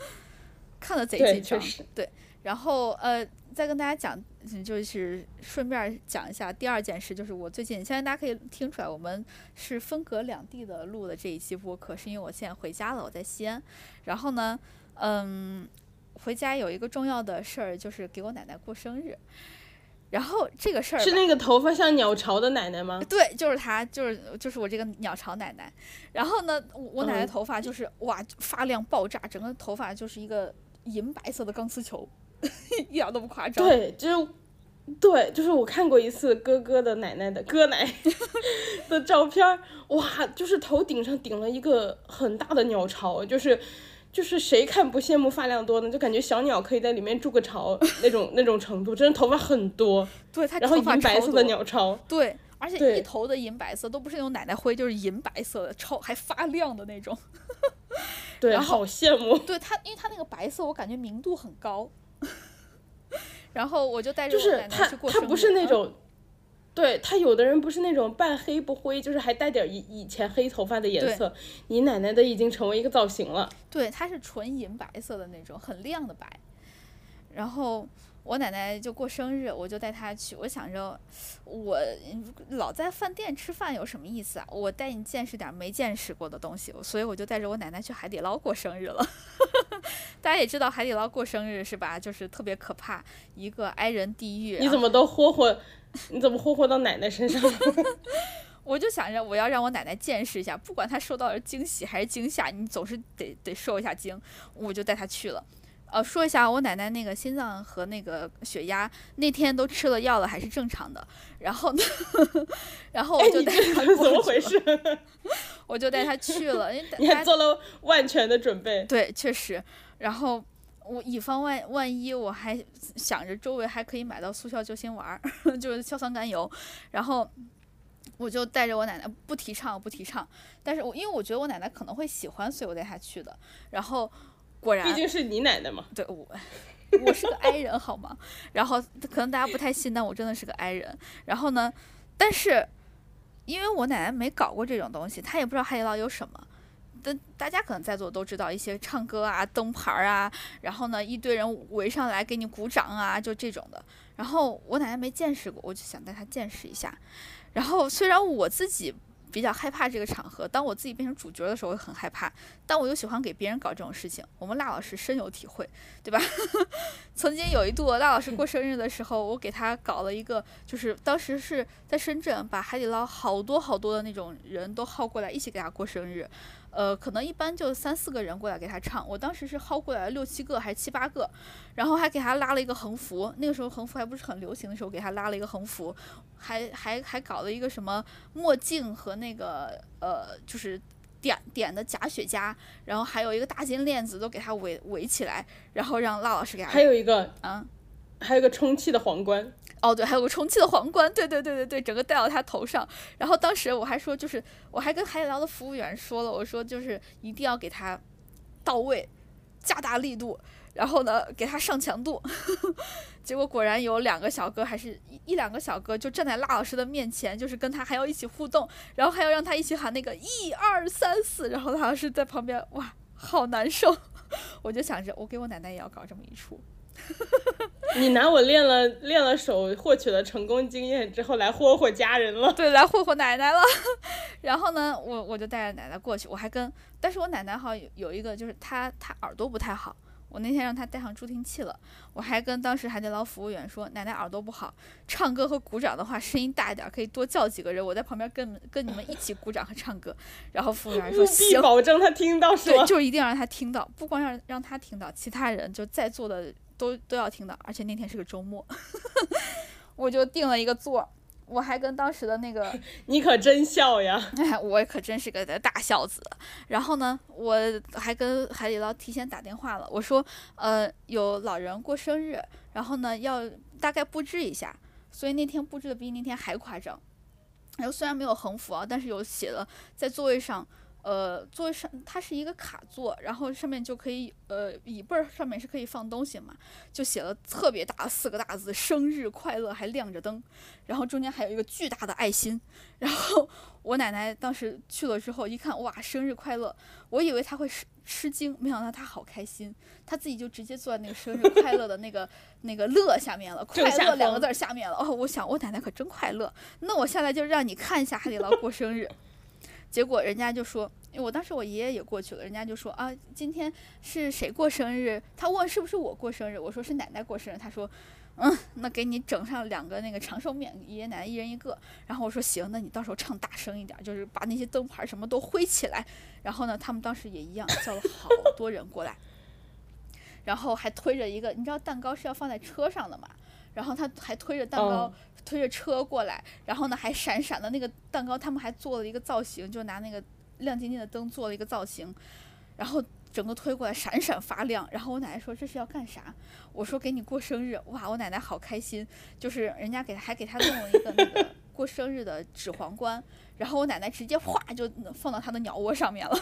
看了贼紧张。对，然后呃，再跟大家讲，就是顺便讲一下第二件事，就是我最近，相信大家可以听出来，我们是分隔两地的录的这一期播客，是因为我现在回家了，我在西安。然后呢，嗯，回家有一个重要的事儿，就是给我奶奶过生日。然后这个事儿是那个头发像鸟巢的奶奶吗？对，就是她，就是就是我这个鸟巢奶奶。然后呢，我奶奶头发就是哇发量爆炸，整个头发就是一个银白色的钢丝球。一点都不夸张。对，就是，对，就是我看过一次哥哥的奶奶的哥奶 的照片，哇，就是头顶上顶了一个很大的鸟巢，就是，就是谁看不羡慕发量多呢？就感觉小鸟可以在里面筑个巢那种那种程度，真的头发很多。对，它然后银白色的鸟巢。对，而且一头的银白色，都不是那种奶奶灰，就是银白色的，超还发亮的那种。对，好羡慕。对它，因为它那个白色，我感觉明度很高。然后我就带着我奶奶去过生日。他他不是那种，对他有的人不是那种半黑不灰，就是还带点以以前黑头发的颜色。你奶奶的已经成为一个造型了。对，它是纯银白色的那种，很亮的白。然后。我奶奶就过生日，我就带她去。我想着，我老在饭店吃饭有什么意思啊？我带你见识点没见识过的东西。所以我就带着我奶奶去海底捞过生日了。大家也知道海底捞过生日是吧？就是特别可怕，一个挨人地狱。你怎么都霍霍？你怎么霍霍到奶奶身上了？我就想着我要让我奶奶见识一下，不管她受到了惊喜还是惊吓，你总是得得受一下惊。我就带她去了。呃，说一下，我奶奶那个心脏和那个血压那天都吃了药了，还是正常的。然后呢，然后我就带她怎么回事？我就带她去了，你还做了万全的准备。对，确实。然后我以防万万一，我还想着周围还可以买到速效救心丸，就是硝酸甘油。然后我就带着我奶奶，不提倡，不提倡。但是我因为我觉得我奶奶可能会喜欢，所以我带她去的。然后。果然，毕竟是你奶奶嘛。对我，我是个 I 人好吗？然后可能大家不太信，但我真的是个 I 人。然后呢，但是因为我奶奶没搞过这种东西，她也不知道海底捞有什么。但大家可能在座都知道一些唱歌啊、灯牌啊，然后呢一堆人围上来给你鼓掌啊，就这种的。然后我奶奶没见识过，我就想带她见识一下。然后虽然我自己。比较害怕这个场合，当我自己变成主角的时候，我很害怕。但我又喜欢给别人搞这种事情，我们辣老师深有体会，对吧？曾经有一度，辣老师过生日的时候，我给他搞了一个，就是当时是在深圳，把海底捞好多好多的那种人都号过来，一起给他过生日。呃，可能一般就三四个人过来给他唱，我当时是薅过来了六七个还是七八个，然后还给他拉了一个横幅，那个时候横幅还不是很流行的时候，给他拉了一个横幅，还还还搞了一个什么墨镜和那个呃，就是点点的假雪茄，然后还有一个大金链子都给他围围起来，然后让辣老师给他，还有一个啊。还有一个充气的皇冠，哦对，还有个充气的皇冠，对对对对对，整个戴到他头上。然后当时我还说，就是我还跟海底捞的服务员说了，我说就是一定要给他到位，加大力度，然后呢给他上强度。结果果然有两个小哥，还是一一两个小哥就站在辣老师的面前，就是跟他还要一起互动，然后还要让他一起喊那个一二三四，然后辣老师在旁边，哇，好难受。我就想着，我给我奶奶也要搞这么一出。你拿我练了练了手，获取了成功经验之后，来霍霍家人了。对，来霍霍奶奶了。然后呢，我我就带着奶奶过去，我还跟，但是我奶奶好像有有一个，就是她她耳朵不太好。我那天让她带上助听器了，我还跟当时海底捞服务员说，奶奶耳朵不好，唱歌和鼓掌的话声音大一点，可以多叫几个人，我在旁边跟跟你们一起鼓掌和唱歌。然后服务员说 行，保证他听到是对，就一定要让他听到，不光让让他听到，其他人就在座的。都都要听的，而且那天是个周末，我就订了一个座，我还跟当时的那个，你可真孝呀，哎我可真是个大孝子。然后呢，我还跟海底捞提前打电话了，我说，呃，有老人过生日，然后呢要大概布置一下，所以那天布置的比那天还夸张。然后虽然没有横幅啊，但是有写了在座位上。呃，座位上它是一个卡座，然后上面就可以，呃，椅背儿上面是可以放东西嘛，就写了特别大的四个大字“生日快乐”，还亮着灯，然后中间还有一个巨大的爱心，然后我奶奶当时去了之后一看，哇，生日快乐！我以为她会吃吃惊，没想到她好开心，她自己就直接坐在那个生日快乐的那个那个乐下面了，快乐两个字下面了。哦，我想我奶奶可真快乐，那我下来就让你看一下海底捞过生日。结果人家就说，因为我当时我爷爷也过去了，人家就说啊，今天是谁过生日？他问是不是我过生日，我说是奶奶过生日。他说，嗯，那给你整上两个那个长寿面，爷爷奶奶一人一个。然后我说行，那你到时候唱大声一点，就是把那些灯牌什么都挥起来。然后呢，他们当时也一样，叫了好多人过来，然后还推着一个，你知道蛋糕是要放在车上的嘛？然后他还推着蛋糕。推着车过来，然后呢还闪闪的那个蛋糕，他们还做了一个造型，就拿那个亮晶晶的灯做了一个造型，然后整个推过来闪闪发亮。然后我奶奶说这是要干啥？我说给你过生日。哇，我奶奶好开心，就是人家给还给他弄了一个那个过生日的纸皇冠。然后我奶奶直接哗就放到他的鸟窝上面了，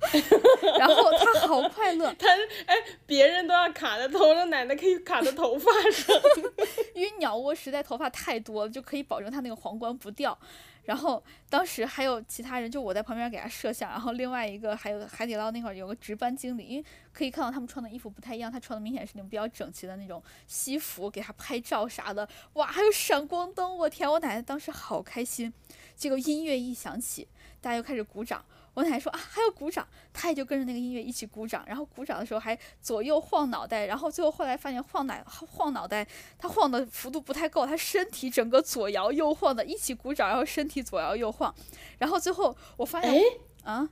然后他好快乐。他哎，别人都要卡在头上，奶奶可以卡在头发上，因为鸟窝实在头发太多了，就可以保证他那个皇冠不掉。然后当时还有其他人，就我在旁边给他摄像，然后另外一个还有海底捞那块有个值班经理，因为可以看到他们穿的衣服不太一样，他穿的明显是那种比较整齐的那种西服，给他拍照啥的。哇，还有闪光灯，我天，我奶奶当时好开心。结果音乐一响起，大家就开始鼓掌。我奶奶说啊，还要鼓掌，她也就跟着那个音乐一起鼓掌。然后鼓掌的时候还左右晃脑袋。然后最后后来发现晃脑晃脑袋，她晃的幅度不太够，她身体整个左摇右晃的，一起鼓掌，然后身体左摇右晃。然后最后我发现，哎啊，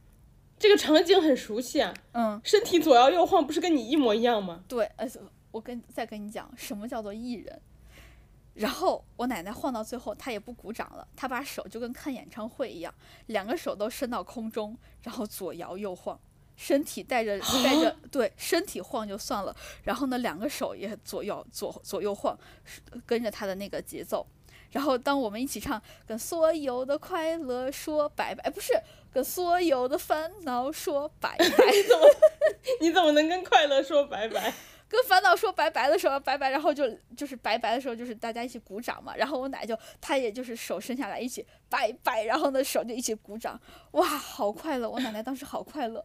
这个场景很熟悉啊。嗯，身体左摇右晃，不是跟你一模一样吗？对，呃，我跟再跟你讲，什么叫做艺人。然后我奶奶晃到最后，她也不鼓掌了，她把手就跟看演唱会一样，两个手都伸到空中，然后左摇右晃，身体带着带着对身体晃就算了，然后呢两个手也左右左左右晃，跟着她的那个节奏。然后当我们一起唱，跟所有的快乐说拜拜，不是跟所有的烦恼说拜拜，怎么你怎么能跟快乐说拜拜？跟烦恼说拜拜的时候，拜拜，然后就就是拜拜的时候，就是大家一起鼓掌嘛。然后我奶就，她也就是手伸下来一起拜拜，然后呢手就一起鼓掌，哇，好快乐！我奶奶当时好快乐，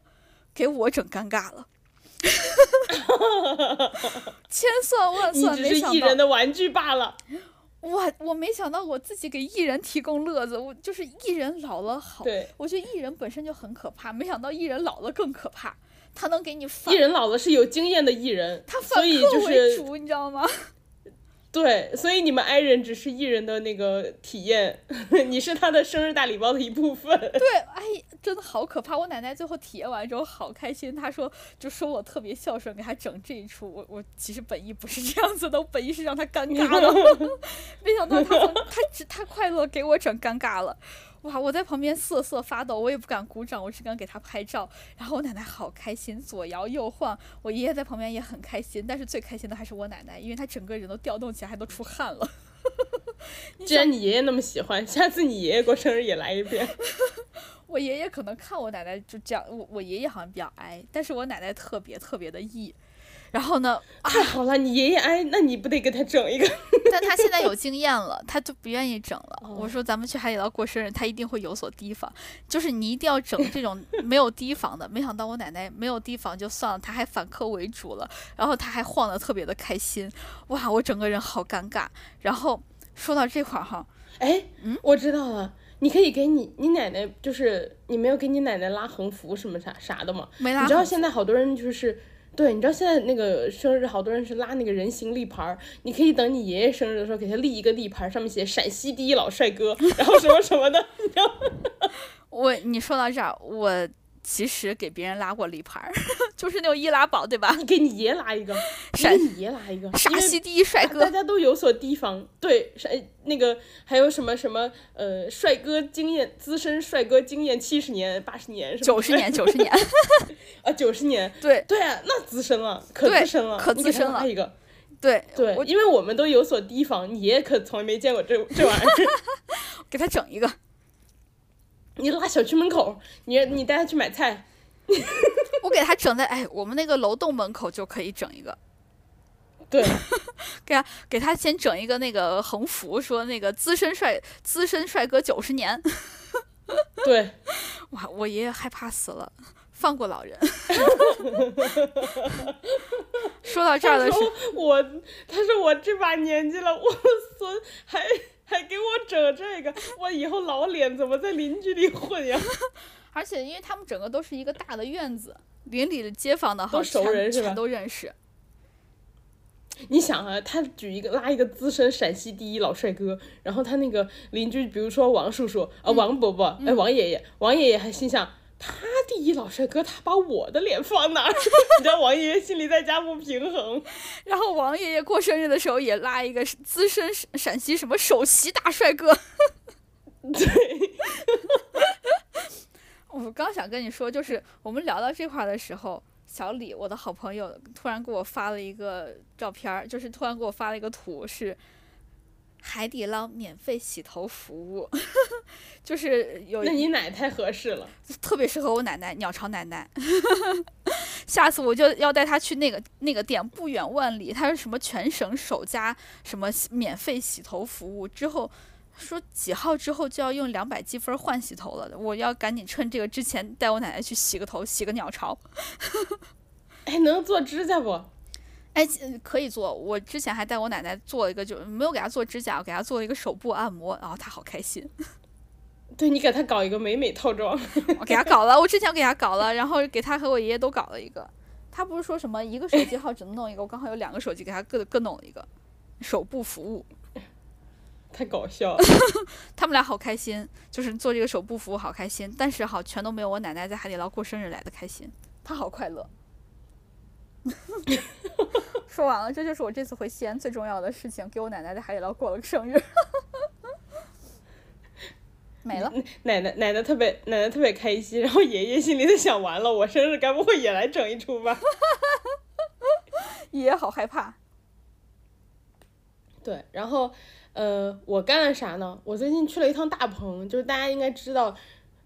给我整尴尬了，千算万算没想到，你只是艺人的玩具罢了。我，我没想到我自己给艺人提供乐子，我就是艺人老了好，我觉得艺人本身就很可怕，没想到艺人老了更可怕。他能给你艺人老了是有经验的艺人，他所以就是你知道吗？对，所以你们 i 人只是艺人的那个体验，你是他的生日大礼包的一部分。对，哎，真的好可怕！我奶奶最后体验完之后好开心，她说就说我特别孝顺，给她整这一出。我我其实本意不是这样子的，我本意是让她尴尬的，没想到她她只她快乐，给我整尴尬了。哇！我在旁边瑟瑟发抖，我也不敢鼓掌，我只敢给他拍照。然后我奶奶好开心，左摇右晃。我爷爷在旁边也很开心，但是最开心的还是我奶奶，因为她整个人都调动起来，还都出汗了。既然你爷爷那么喜欢，下次你爷爷过生日也来一遍。我爷爷可能看我奶奶就这样，我我爷爷好像比较矮，但是我奶奶特别特别的 E。然后呢？太好了，你爷爷哎，那你不得给他整一个？但他现在有经验了，他就不愿意整了。我说咱们去海底捞过生日，他一定会有所提防。就是你一定要整这种没有提防的。没想到我奶奶没有提防就算了，他还反客为主了。然后他还晃得特别的开心，哇，我整个人好尴尬。然后说到这块儿哈，哎，嗯，我知道了，你可以给你你奶奶，就是你没有给你奶奶拉横幅什么啥啥的吗？没拉。你知道现在好多人就是。对，你知道现在那个生日，好多人是拉那个人形立牌儿，你可以等你爷爷生日的时候给他立一个立牌，上面写陕西第一老帅哥，然后什么什么的，你知道？我你说到这儿，我。其实给别人拉过立牌儿，就是那种易拉宝，对吧？你给你爷拉一个，给你爷拉一个，陕西第一帅哥，大家都有所提防。对，哎那个还有什么什么呃，帅哥经验资深帅哥经验七十年八十年九十年 九十年啊九十年，对对啊，那资深了，可资深了，可资深了。一个，对对，因为我们都有所提防，你爷爷可从来没见过这这玩意儿，给他整一个。你拉小区门口，你你带他去买菜，我给他整在哎，我们那个楼栋门口就可以整一个，对，给他给他先整一个那个横幅，说那个资深帅资深帅哥九十年，对，哇，我爷爷害怕死了，放过老人。说到这儿的时候，我他说我这把年纪了，我孙还还给我整这个，我以后老脸怎么在邻居里混呀？而且因为他们整个都是一个大的院子，邻里的街坊的都熟人是吧？全都认识。你想啊，他举一个拉一个资深陕西第一老帅哥，然后他那个邻居，比如说王叔叔啊，王伯伯，哎，王爷爷，王爷爷还心想，他第一老帅哥，他把我的脸放哪儿？你知道王爷爷心里在家不平衡。然后王爷爷过生日的时候也拉一个资深陕西什么首席大帅哥。对。我刚想跟你说，就是我们聊到这块的时候。小李，我的好朋友，突然给我发了一个照片儿，就是突然给我发了一个图，是海底捞免费洗头服务，就是有。那你奶太合适了，特别适合我奶奶，鸟巢奶奶。下次我就要带她去那个那个店，不远万里，它是什么全省首家什么免费洗头服务，之后。说几号之后就要用两百积分换洗头了，我要赶紧趁这个之前带我奶奶去洗个头，洗个鸟巢。哎，能做指甲不？哎，可以做。我之前还带我奶奶做了一个，就没有给她做指甲，给她做了一个手部按摩，然后她好开心。对你给她搞一个美美套装。我给她搞了，我之前给她搞了，然后给她和我爷爷都搞了一个。她不是说什么一个手机号只能弄一个，我刚好有两个手机，给她各各弄了一个手部服务。太搞笑了，他们俩好开心，就是做这个手部服务好开心，但是好全都没有我奶奶在海底捞过生日来的开心，她好快乐。说完了，这就是我这次回西安最重要的事情，给我奶奶在海底捞过了个生日，没了。奶奶奶奶特别奶奶特别开心，然后爷爷心里在想，完了，我生日该不会也来整一出吧？爷爷好害怕。对，然后。呃，我干了啥呢？我最近去了一趟大棚，就是大家应该知道，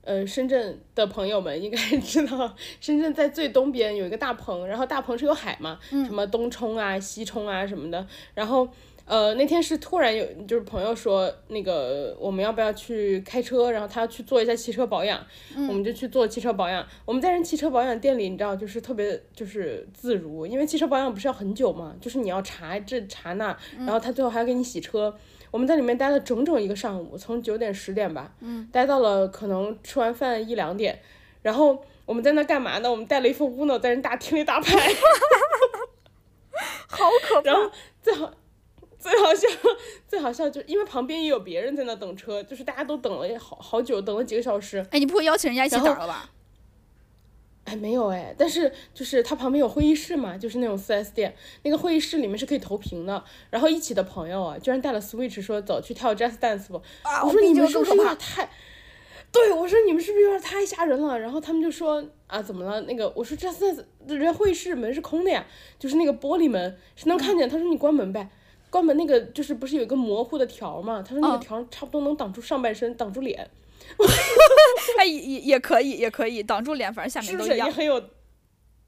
呃，深圳的朋友们应该 知道，深圳在最东边有一个大棚，然后大棚是有海嘛，什么东冲啊、西冲啊什么的，然后。呃，那天是突然有，就是朋友说那个我们要不要去开车，然后他要去做一下汽车保养，我们就去做汽车保养。我们在人汽车保养店里，你知道，就是特别就是自如，因为汽车保养不是要很久嘛，就是你要查这查那，然后他最后还要给你洗车。我们在里面待了整整一个上午，从九点十点吧，嗯待到了可能吃完饭一两点，然后我们在那干嘛呢？我们带了一副 Uno 在人大厅里打牌，好可怕。然后最好。最好笑，最好笑，就因为旁边也有别人在那等车，就是大家都等了好好久，等了几个小时。哎，你不会邀请人家一起打了吧？哎，没有哎，但是就是他旁边有会议室嘛，就是那种四 S 店，那个会议室里面是可以投屏的。然后一起的朋友啊，居然带了 Switch 说走去跳 Just Dance 不？我说你们是不是有点太……对，我说你们是不是有点太吓人了？然后他们就说啊，怎么了？那个我说 Just Dance 人家会议室门是空的呀，就是那个玻璃门是能看见。他说你关门呗。关门那个就是不是有一个模糊的条嘛？他说那个条差不多能挡住上半身，挡住脸。哎，也也也可以，也可以挡住脸，反正下面都一样。也很有，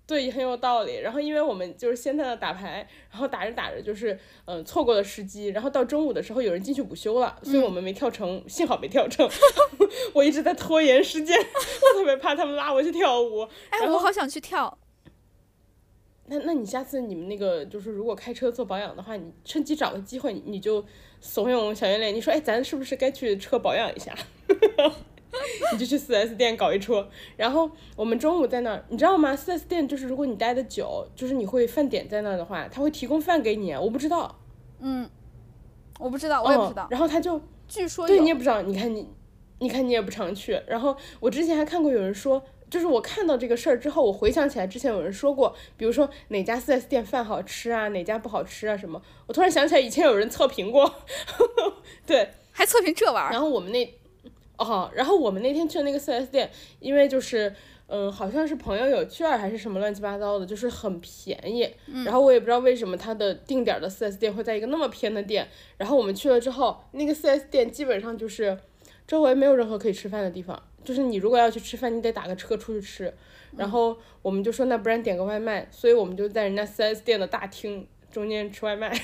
对，也很有道理。然后因为我们就是先在那打牌，然后打着打着就是嗯错过了时机，然后到中午的时候有人进去补休了，所以我们没跳成，幸好没跳成。我一直在拖延时间，我特别怕他们拉我去跳舞。哎，我好想去跳。那那你下次你们那个就是如果开车做保养的话，你趁机找个机会，你你就怂恿小圆脸，你说哎，咱是不是该去车保养一下？你就去四 S 店搞一出。然后我们中午在那儿，你知道吗？四 S 店就是如果你待的久，就是你会饭点在那儿的话，他会提供饭给你。我不知道。嗯，我不知道，我也不知道。然后他就据说对你也不知道，你看你，你看你也不常去。然后我之前还看过有人说。就是我看到这个事儿之后，我回想起来之前有人说过，比如说哪家 4S 店饭好吃啊，哪家不好吃啊什么。我突然想起来以前有人测评过，对，还测评这玩意儿。然后我们那，哦，然后我们那天去的那个 4S 店，因为就是，嗯，好像是朋友有券还是什么乱七八糟的，就是很便宜。然后我也不知道为什么他的定点的 4S 店会在一个那么偏的店。然后我们去了之后，那个 4S 店基本上就是周围没有任何可以吃饭的地方。就是你如果要去吃饭，你得打个车出去吃，然后我们就说那不然点个外卖，所以我们就在人家四 S 店的大厅中间吃外卖，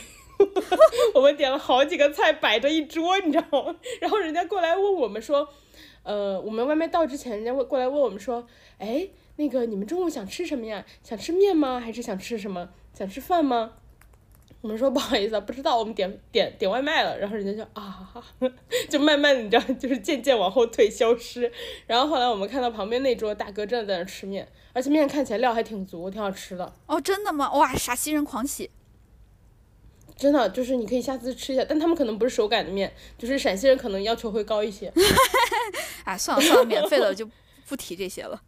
我们点了好几个菜摆着一桌，你知道吗？然后人家过来问我们说，呃，我们外卖到之前，人家会过来问我们说，哎，那个你们中午想吃什么呀？想吃面吗？还是想吃什么？想吃饭吗？我们说不好意思啊，不知道，我们点点点外卖了。然后人家就啊，就慢慢的你知道，就是渐渐往后退，消失。然后后来我们看到旁边那桌大哥真的在那吃面，而且面看起来料还挺足，挺好吃的。哦，真的吗？哇，陕西人狂喜。真的就是你可以下次吃一下，但他们可能不是手擀的面，就是陕西人可能要求会高一些。哎，算了算了，免费的就不提这些了。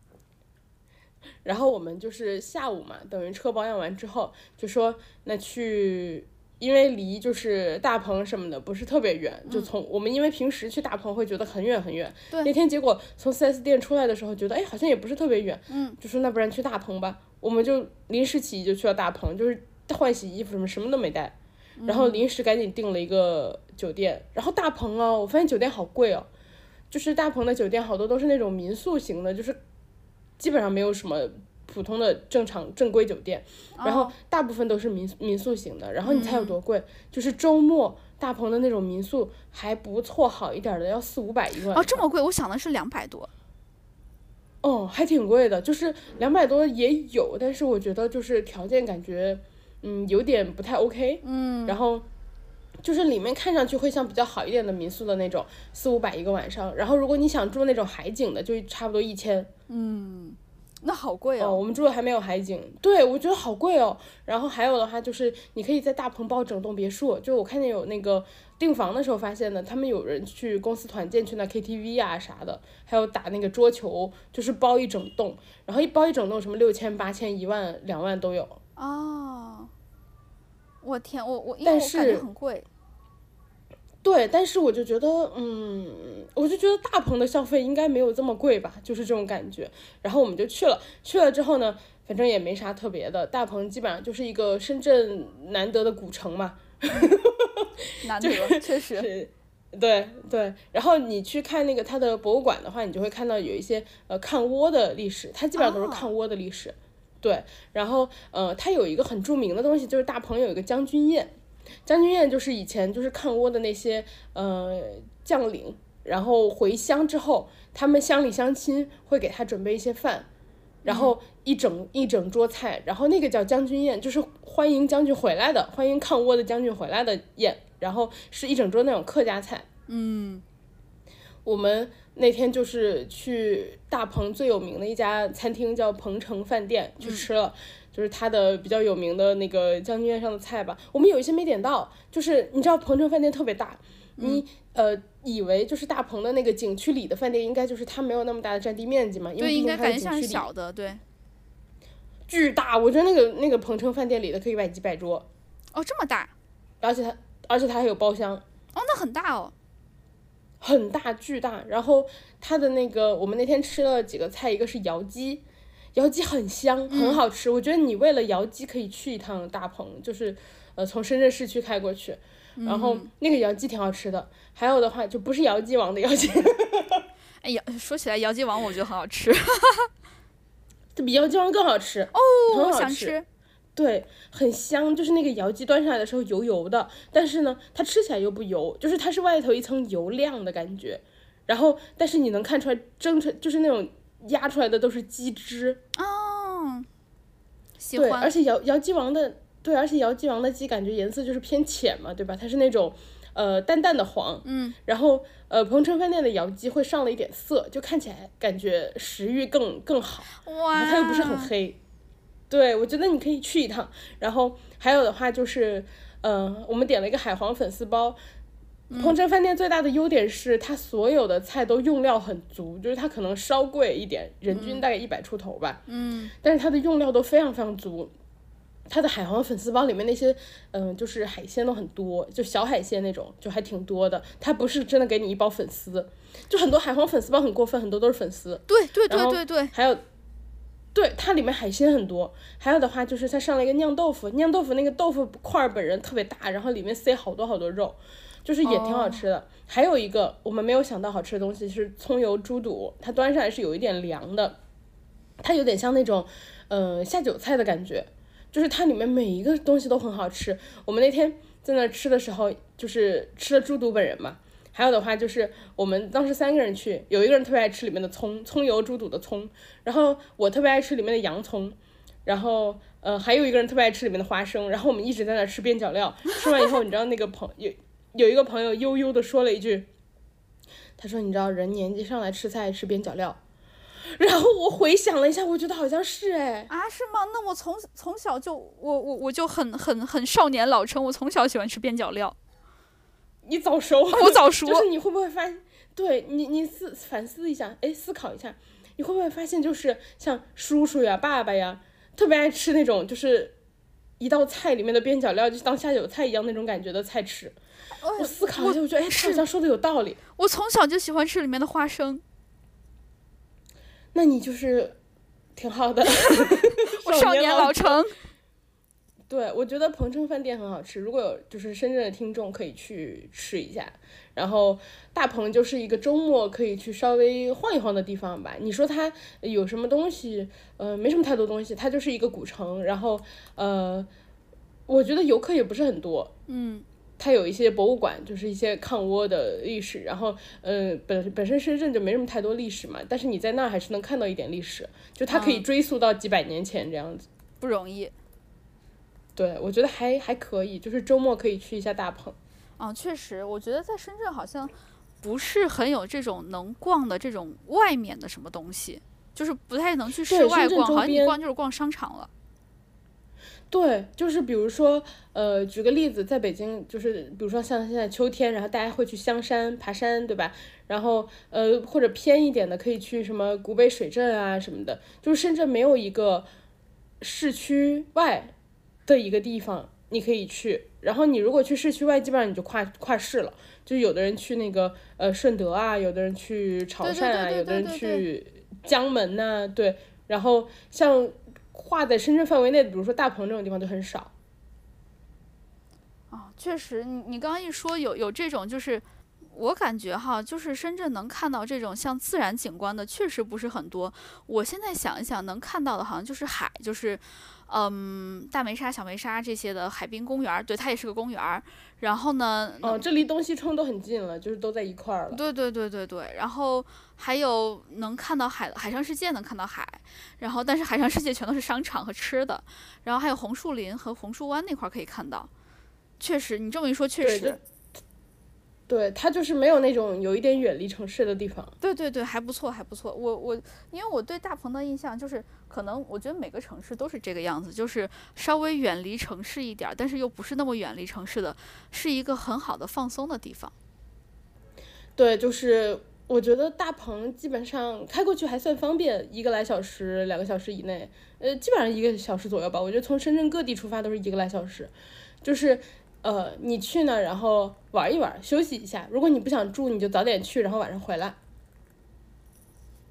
然后我们就是下午嘛，等于车保养完之后，就说那去，因为离就是大棚什么的不是特别远，就从我们因为平时去大棚会觉得很远很远，那天结果从 4S 店出来的时候觉得哎好像也不是特别远，嗯，就说那不然去大棚吧，我们就临时起意就去了大棚，就是换洗衣服什么什么都没带，然后临时赶紧订了一个酒店，然后大棚哦，我发现酒店好贵哦，就是大棚的酒店好多都是那种民宿型的，就是。基本上没有什么普通的正常正规酒店，然后大部分都是民民宿型的。然后你猜有多贵？就是周末大棚的那种民宿还不错，好一点的要四五百一个。哦，这么贵？我想的是两百多。哦，还挺贵的，就是两百多也有，但是我觉得就是条件感觉，嗯，有点不太 OK。嗯。然后就是里面看上去会像比较好一点的民宿的那种，四五百一个晚上。然后如果你想住那种海景的，就差不多一千。嗯，那好贵哦。我们住的还没有海景，对我觉得好贵哦。然后还有的话就是，你可以在大棚包整栋别墅。就我看见有那个订房的时候发现的，他们有人去公司团建去那 KTV 啊啥的，还有打那个桌球，就是包一整栋，然后一包一整栋什么六千、八千、一万、两万都有。哦，我天，我我因为我感觉很贵。对，但是我就觉得，嗯，我就觉得大棚的消费应该没有这么贵吧，就是这种感觉。然后我们就去了，去了之后呢，反正也没啥特别的，大棚基本上就是一个深圳难得的古城嘛。难得，确实。对对，然后你去看那个它的博物馆的话，你就会看到有一些呃抗倭的历史，它基本上都是抗倭的历史。对，然后呃，它有一个很著名的东西，就是大鹏有一个将军宴。将军宴就是以前就是抗倭的那些呃将领，然后回乡之后，他们乡里乡亲会给他准备一些饭，然后一整一整桌菜，然后那个叫将军宴，就是欢迎将军回来的，欢迎抗倭的将军回来的宴，然后是一整桌那种客家菜。嗯，我们那天就是去大鹏最有名的一家餐厅，叫鹏城饭店去吃了。就是它的比较有名的那个将军宴上的菜吧，我们有一些没点到。就是你知道鹏城饭店特别大，你呃以为就是大鹏的那个景区里的饭店应该就是它没有那么大的占地面积嘛？因为应该感觉像小的，对。巨大，我觉得那个那个鹏城饭店里的可以摆几百桌。哦，这么大。而且它而且它还有包厢。哦，那很大哦。很大，巨大。然后它的那个我们那天吃了几个菜，一个是窑鸡。窑鸡很香，很好吃。我觉得你为了窑鸡可以去一趟大棚，就是，呃，从深圳市区开过去，然后那个窑鸡挺好吃的。还有的话就不是窑鸡王的 窑鸡。哎呀，说起来窑鸡王，我觉得很好吃。这比窑鸡王更好吃哦，很好吃。对，很香，就是那个窑鸡端上来的时候油油的，但是呢，它吃起来又不油，就是它是外头一层油亮的感觉。然后，但是你能看出来蒸出就是那种。压出来的都是鸡汁哦，喜欢。对，而且姚姚鸡王的对，而且窑鸡王的鸡感觉颜色就是偏浅嘛，对吧？它是那种呃淡淡的黄，嗯。然后呃，鹏城饭店的窑鸡会上了一点色，就看起来感觉食欲更更好。哇。它又不是很黑，对我觉得你可以去一趟。然后还有的话就是，嗯，我们点了一个海皇粉丝包。鹏城饭店最大的优点是它所有的菜都用料很足，就是它可能稍贵一点，人均大概一百出头吧。嗯。但是它的用料都非常非常足，它的海皇粉丝包里面那些，嗯，就是海鲜都很多，就小海鲜那种，就还挺多的。它不是真的给你一包粉丝，就很多海皇粉丝包很过分，很多都是粉丝。对对对对对。还有，对它里面海鲜很多，还有的话就是它上了一个酿豆腐，酿豆腐那个豆腐块本人特别大，然后里面塞好多好多肉。就是也挺好吃的，还有一个我们没有想到好吃的东西是葱油猪肚，它端上来是有一点凉的，它有点像那种，嗯下酒菜的感觉，就是它里面每一个东西都很好吃。我们那天在那吃的时候，就是吃了猪肚本人嘛，还有的话就是我们当时三个人去，有一个人特别爱吃里面的葱，葱油猪肚的葱，然后我特别爱吃里面的洋葱，然后呃还有一个人特别爱吃里面的花生，然后我们一直在那吃边角料，吃完以后，你知道那个朋有有一个朋友悠悠的说了一句，他说你知道人年纪上来吃菜吃边角料。然后我回想了一下，我觉得好像是哎啊，是吗？那我从从小就我我我就很很很少年老成，我从小喜欢吃边角料。你早熟，我早熟。就是你会不会发现，对你你思反思一下，哎，思考一下，你会不会发现，就是像叔叔呀、爸爸呀，特别爱吃那种就是一道菜里面的边角料，就当下酒菜一样那种感觉的菜吃。我思考一下，我觉得哎，他好像说的有道理。我从小就喜欢吃里面的花生。那你就是挺好的，我少年老成。对，我觉得鹏程饭店很好吃，如果有就是深圳的听众可以去吃一下。然后大鹏就是一个周末可以去稍微晃一晃的地方吧。你说它有什么东西？呃，没什么太多东西，它就是一个古城。然后呃，我觉得游客也不是很多。嗯。它有一些博物馆，就是一些抗倭的历史，然后，呃，本本身深圳就没什么太多历史嘛，但是你在那儿还是能看到一点历史，就它可以追溯到几百年前这样子，不容易。对，我觉得还还可以，就是周末可以去一下大棚。啊，确实，我觉得在深圳好像不是很有这种能逛的这种外面的什么东西，就是不太能去室外逛，好像你逛就是逛商场了。对，就是比如说，呃，举个例子，在北京，就是比如说像现在秋天，然后大家会去香山爬山，对吧？然后，呃，或者偏一点的，可以去什么古北水镇啊什么的。就是深圳没有一个市区外的一个地方你可以去。然后你如果去市区外，基本上你就跨跨市了。就有的人去那个呃顺德啊，有的人去潮汕啊，有的人去江门呐，对。然后像。划在深圳范围内的，比如说大鹏这种地方就很少。哦，确实，你你刚刚一说有有这种，就是我感觉哈，就是深圳能看到这种像自然景观的，确实不是很多。我现在想一想，能看到的好像就是海，就是。嗯，大梅沙、小梅沙这些的海滨公园，对，它也是个公园。然后呢，哦，这离东西冲都很近了，就是都在一块儿了。对对对对对。然后还有能看到海，海上世界能看到海。然后，但是海上世界全都是商场和吃的。然后还有红树林和红树湾那块可以看到。确实，你这么一说，确实。对，它就是没有那种有一点远离城市的地方。对对对，还不错，还不错。我我，因为我对大鹏的印象就是，可能我觉得每个城市都是这个样子，就是稍微远离城市一点，但是又不是那么远离城市的，是一个很好的放松的地方。对，就是我觉得大鹏基本上开过去还算方便，一个来小时、两个小时以内，呃，基本上一个小时左右吧。我觉得从深圳各地出发都是一个来小时，就是。呃，你去呢，然后玩一玩，休息一下。如果你不想住，你就早点去，然后晚上回来。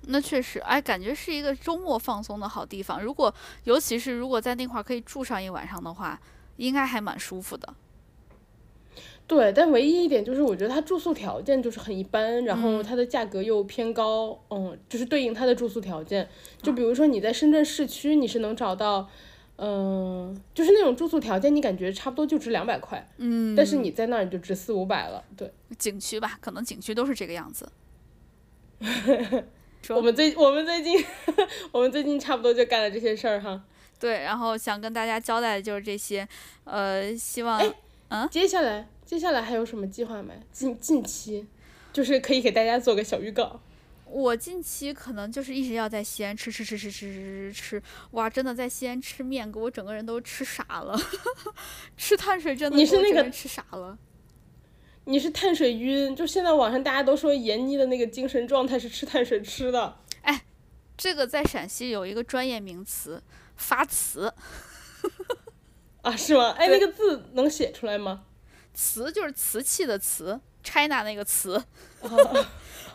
那确实，哎，感觉是一个周末放松的好地方。如果，尤其是如果在那块可以住上一晚上的话，应该还蛮舒服的。对，但唯一一点就是，我觉得它住宿条件就是很一般，然后它的价格又偏高。嗯，就是对应它的住宿条件，就比如说你在深圳市区，你是能找到。嗯，就是那种住宿条件，你感觉差不多就值两百块，嗯，但是你在那儿就值四五百了，对。景区吧，可能景区都是这个样子。我们最我们最近 我们最近差不多就干了这些事儿哈。对，然后想跟大家交代的就是这些，呃，希望，嗯，接下来接下来还有什么计划没？近近期，就是可以给大家做个小预告。我近期可能就是一直要在西安吃吃吃吃吃吃吃吃，哇，真的在西安吃面，给我整个人都吃傻了，吃碳水真的，你是那个吃傻了，你是碳水晕，就现在网上大家都说闫妮的那个精神状态是吃碳水吃的，哎，这个在陕西有一个专业名词，发瓷，啊，是吗？哎，那个字能写出来吗？瓷就是瓷器的瓷，China 那个瓷。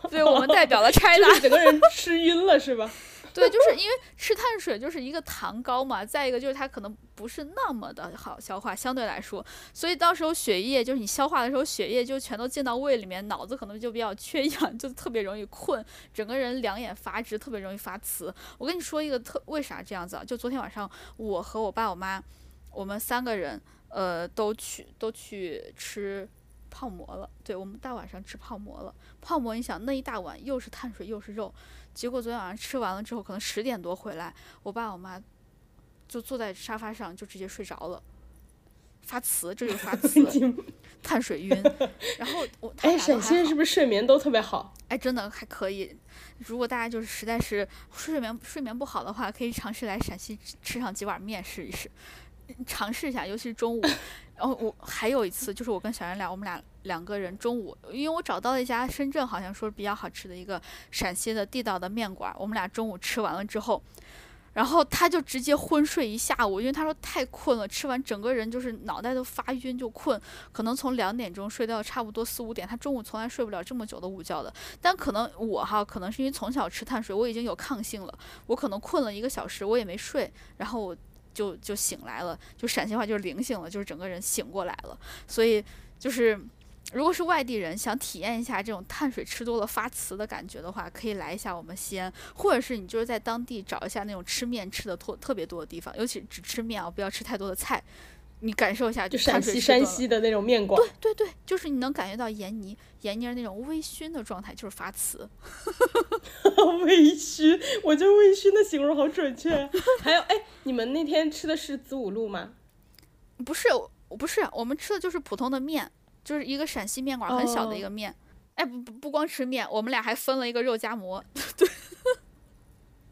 对我们代表了 China，整个人吃晕了是吧？对，就是因为吃碳水就是一个糖高嘛，再一个就是它可能不是那么的好消化，相对来说，所以到时候血液就是你消化的时候，血液就全都进到胃里面，脑子可能就比较缺氧，就特别容易困，整个人两眼发直，特别容易发瓷。我跟你说一个特为啥这样子啊？就昨天晚上我和我爸我妈，我们三个人呃都去都去吃。泡馍了。对我们大晚上吃泡馍了。泡馍，你想那一大碗又是碳水又是肉，结果昨天晚上吃完了之后，可能十点多回来，我爸我妈就坐在沙发上就直接睡着了，发慈，这就发慈，碳水晕。然后我哎，陕西人是不是睡眠都特别好？哎，真的还可以。如果大家就是实在是睡眠睡眠不好的话，可以尝试来陕西吃上几碗面试一试，尝试一下，尤其是中午。然后我还有一次，就是我跟小袁俩，我们俩两个人中午，因为我找到了一家深圳好像说比较好吃的一个陕西的地道的面馆，我们俩中午吃完了之后。然后他就直接昏睡一下午，因为他说太困了，吃完整个人就是脑袋都发晕就困，可能从两点钟睡到差不多四五点。他中午从来睡不了这么久的午觉的。但可能我哈，可能是因为从小吃碳水，我已经有抗性了，我可能困了一个小时，我也没睡，然后我就就醒来了，就陕西话就是灵醒了，就是整个人醒过来了。所以就是。如果是外地人想体验一下这种碳水吃多了发瓷的感觉的话，可以来一下我们西安，或者是你就是在当地找一下那种吃面吃的特特别多的地方，尤其只吃面啊，不要吃太多的菜，你感受一下就陕西山西的那种面馆。对对对，就是你能感觉到盐泥盐泥那种微醺的状态，就是发慈。微醺，我觉得微醺的形容好准确。还有，哎，你们那天吃的是子午路吗？不是，不是，我们吃的就是普通的面。就是一个陕西面馆，很小的一个面。哎，不不不光吃面，我们俩还分了一个肉夹馍。对，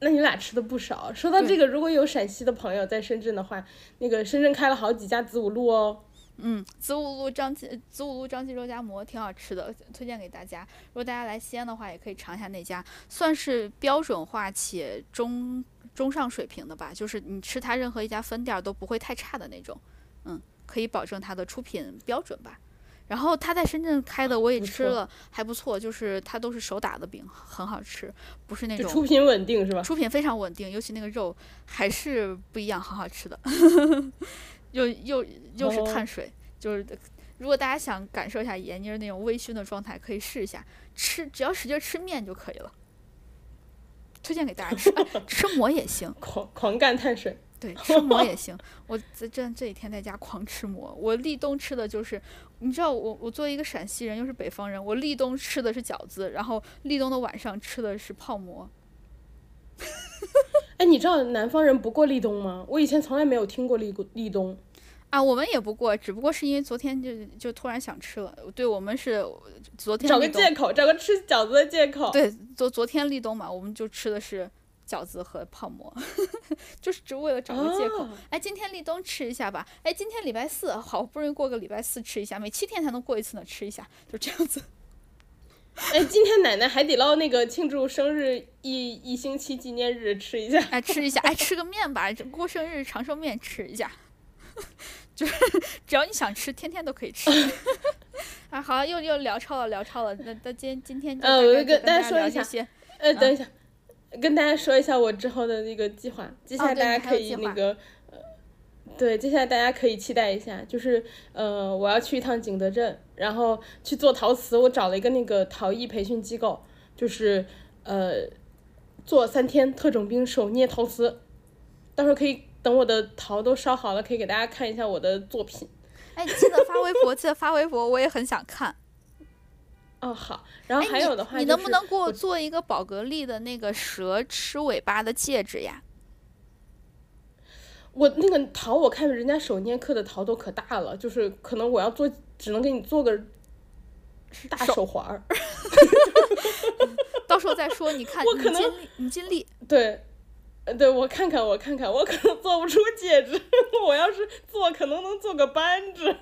那你俩吃的不少。说到这个，如果有陕西的朋友在深圳的话，那个深圳开了好几家子午路哦。嗯，子午路张记子午路张记肉夹馍挺好吃的，推荐给大家。如果大家来西安的话，也可以尝一下那家，算是标准化且中中上水平的吧。就是你吃它任何一家分店都不会太差的那种。嗯，可以保证它的出品标准吧。然后他在深圳开的，我也吃了，还不错。就是他都是手打的饼，很好吃，不是那种出品稳定是吧？出品非常稳定，尤其那个肉还是不一样，很好吃的。又又又是碳水，就是如果大家想感受一下闫妮那种微醺的状态，可以试一下吃，只要使劲吃面就可以了。推荐给大家吃，吃馍也行，狂狂干碳水。对，吃馍也行。我这这这几天在家狂吃馍。我立冬吃的就是，你知道，我我作为一个陕西人，又是北方人，我立冬吃的是饺子，然后立冬的晚上吃的是泡馍。哎，你知道南方人不过立冬吗？我以前从来没有听过立立冬。啊，我们也不过，只不过是因为昨天就就突然想吃了。对，我们是昨天找个借口，找个吃饺子的借口。对，昨昨天立冬嘛，我们就吃的是。饺子和泡馍，就是只为了找个借口。哎，今天立冬吃一下吧。哎，今天礼拜四，好不容易过个礼拜四吃一下，每七天才能过一次呢，吃一下，就这样子。哎，今天奶奶海底捞那个庆祝生日一一星期纪念日吃一下，哎，吃一下，哎，吃个面吧，过生日长寿面吃一下，就是只要你想吃，天天都可以吃。啊，好，又又聊超了，聊超了。那那今今天呃，我跟大家说一下，呃，等一下。跟大家说一下我之后的那个计划，接下来大家可以那个，呃，对，接下来大家可以期待一下，就是呃，我要去一趟景德镇，然后去做陶瓷，我找了一个那个陶艺培训机构，就是呃，做三天特种兵手捏陶瓷，到时候可以等我的陶都烧好了，可以给大家看一下我的作品。哎，记得发微博，记得发微博，我也很想看。哦好，然后还有的话，你能不能给我做一个宝格丽的那个蛇吃尾巴的戒指呀？我那个桃，我看人家手捏刻的桃都可大了，就是可能我要做，只能给你做个大手环儿。到时候再说，你看，你尽力，你尽力。对。对，我看看，我看看，我可能做不出戒指。我要是做，可能能做个扳指。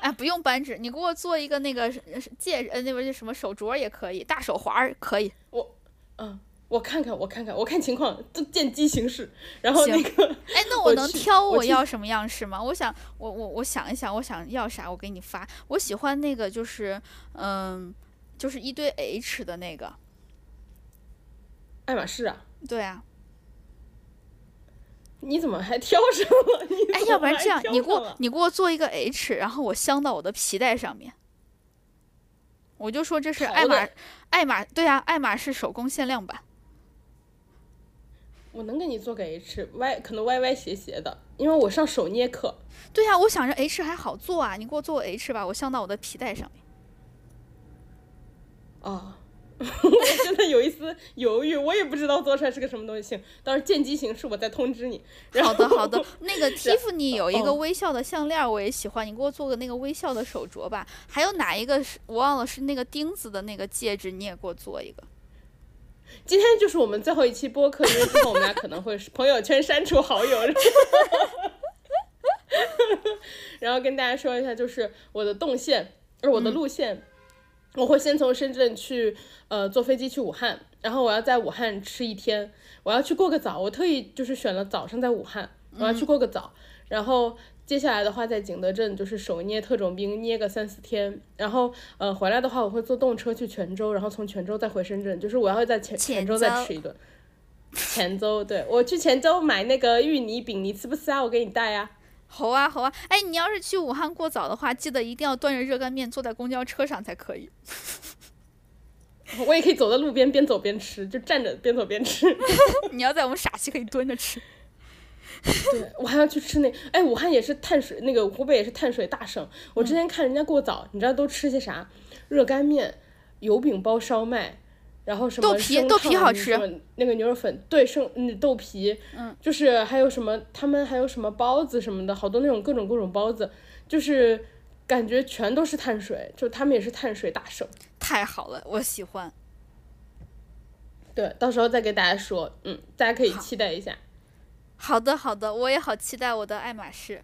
哎，不用扳指，你给我做一个那个戒指，呃，那边就什么手镯也可以，大手环可以。我，嗯，我看看，我看看，我看情况，都见机行事。然后那个，哎，那我能挑我要什么样式吗？我想，我我我想一想，我想要啥，我给你发。我喜欢那个，就是，嗯，就是一堆 H 的那个。爱马仕啊？对啊。你怎么还挑上了？哎，要不然这样，你给我你给我做一个 H，然后我镶到我的皮带上面。我就说这是爱马爱马，对啊，爱马仕手工限量版。我能给你做个 H，歪可能歪歪斜斜的，因为我上手捏课。对呀，我想着 H 还好做啊，你给我做个 H 吧，我镶到我的皮带上面。啊，我真的有一丝犹豫，我也不知道做出来是个什么东西。到时候见机行事，我再通知你。好的好的，那个 Tiffany 有一个微笑的项链，我也喜欢，你给我做个那个微笑的手镯吧。还有哪一个是我忘了是那个钉子的那个戒指，你也给我做一个。今天就是我们最后一期播客，因为之后我们俩可能会朋友圈删除好友。然后跟大家说一下，就是我的动线，呃，我的路线。我会先从深圳去，呃，坐飞机去武汉，然后我要在武汉吃一天，我要去过个早，我特意就是选了早上在武汉，我要去过个早，然后接下来的话在景德镇就是手捏特种兵捏个三四天，然后呃回来的话我会坐动车去泉州，然后从泉州再回深圳，就是我要在泉泉州再吃一顿。泉州，对我去泉州买那个芋泥饼，你吃不吃啊？我给你带呀。好啊好啊，哎，你要是去武汉过早的话，记得一定要端着热干面坐在公交车上才可以。我也可以走在路边边走边吃，就站着边走边吃。你要在我们陕西可以蹲着吃。对，我还要去吃那，哎，武汉也是碳水，那个湖北也是碳水大省。我之前看人家过早，你知道都吃些啥？热干面、油饼包烧麦。然后什么豆皮豆皮好吃，那个牛肉粉对生嗯豆皮，嗯，就是还有什么他们还有什么包子什么的，好多那种各种各种包子，就是感觉全都是碳水，就他们也是碳水大省。太好了，我喜欢。对，到时候再给大家说，嗯，大家可以期待一下。好的好的，我也好期待我的爱马仕。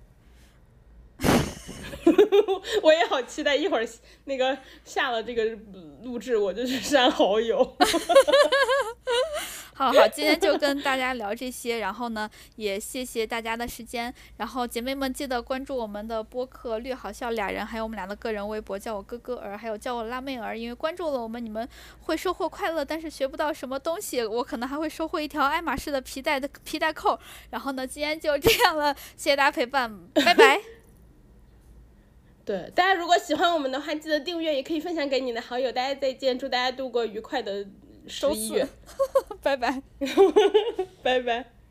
我也好期待一会儿那个下了这个录制，我就去删好友。好好，今天就跟大家聊这些，然后呢，也谢谢大家的时间。然后姐妹们记得关注我们的播客“略好笑俩人”，还有我们俩的个人微博，叫我哥哥儿，还有叫我辣妹儿。因为关注了我们，你们会收获快乐，但是学不到什么东西。我可能还会收获一条爱马仕的皮带的皮带扣。然后呢，今天就这样了，谢谢大家陪伴，拜拜。对，大家如果喜欢我们的话，记得订阅，也可以分享给你的好友。大家再见，祝大家度过愉快的十一月，拜拜，拜拜。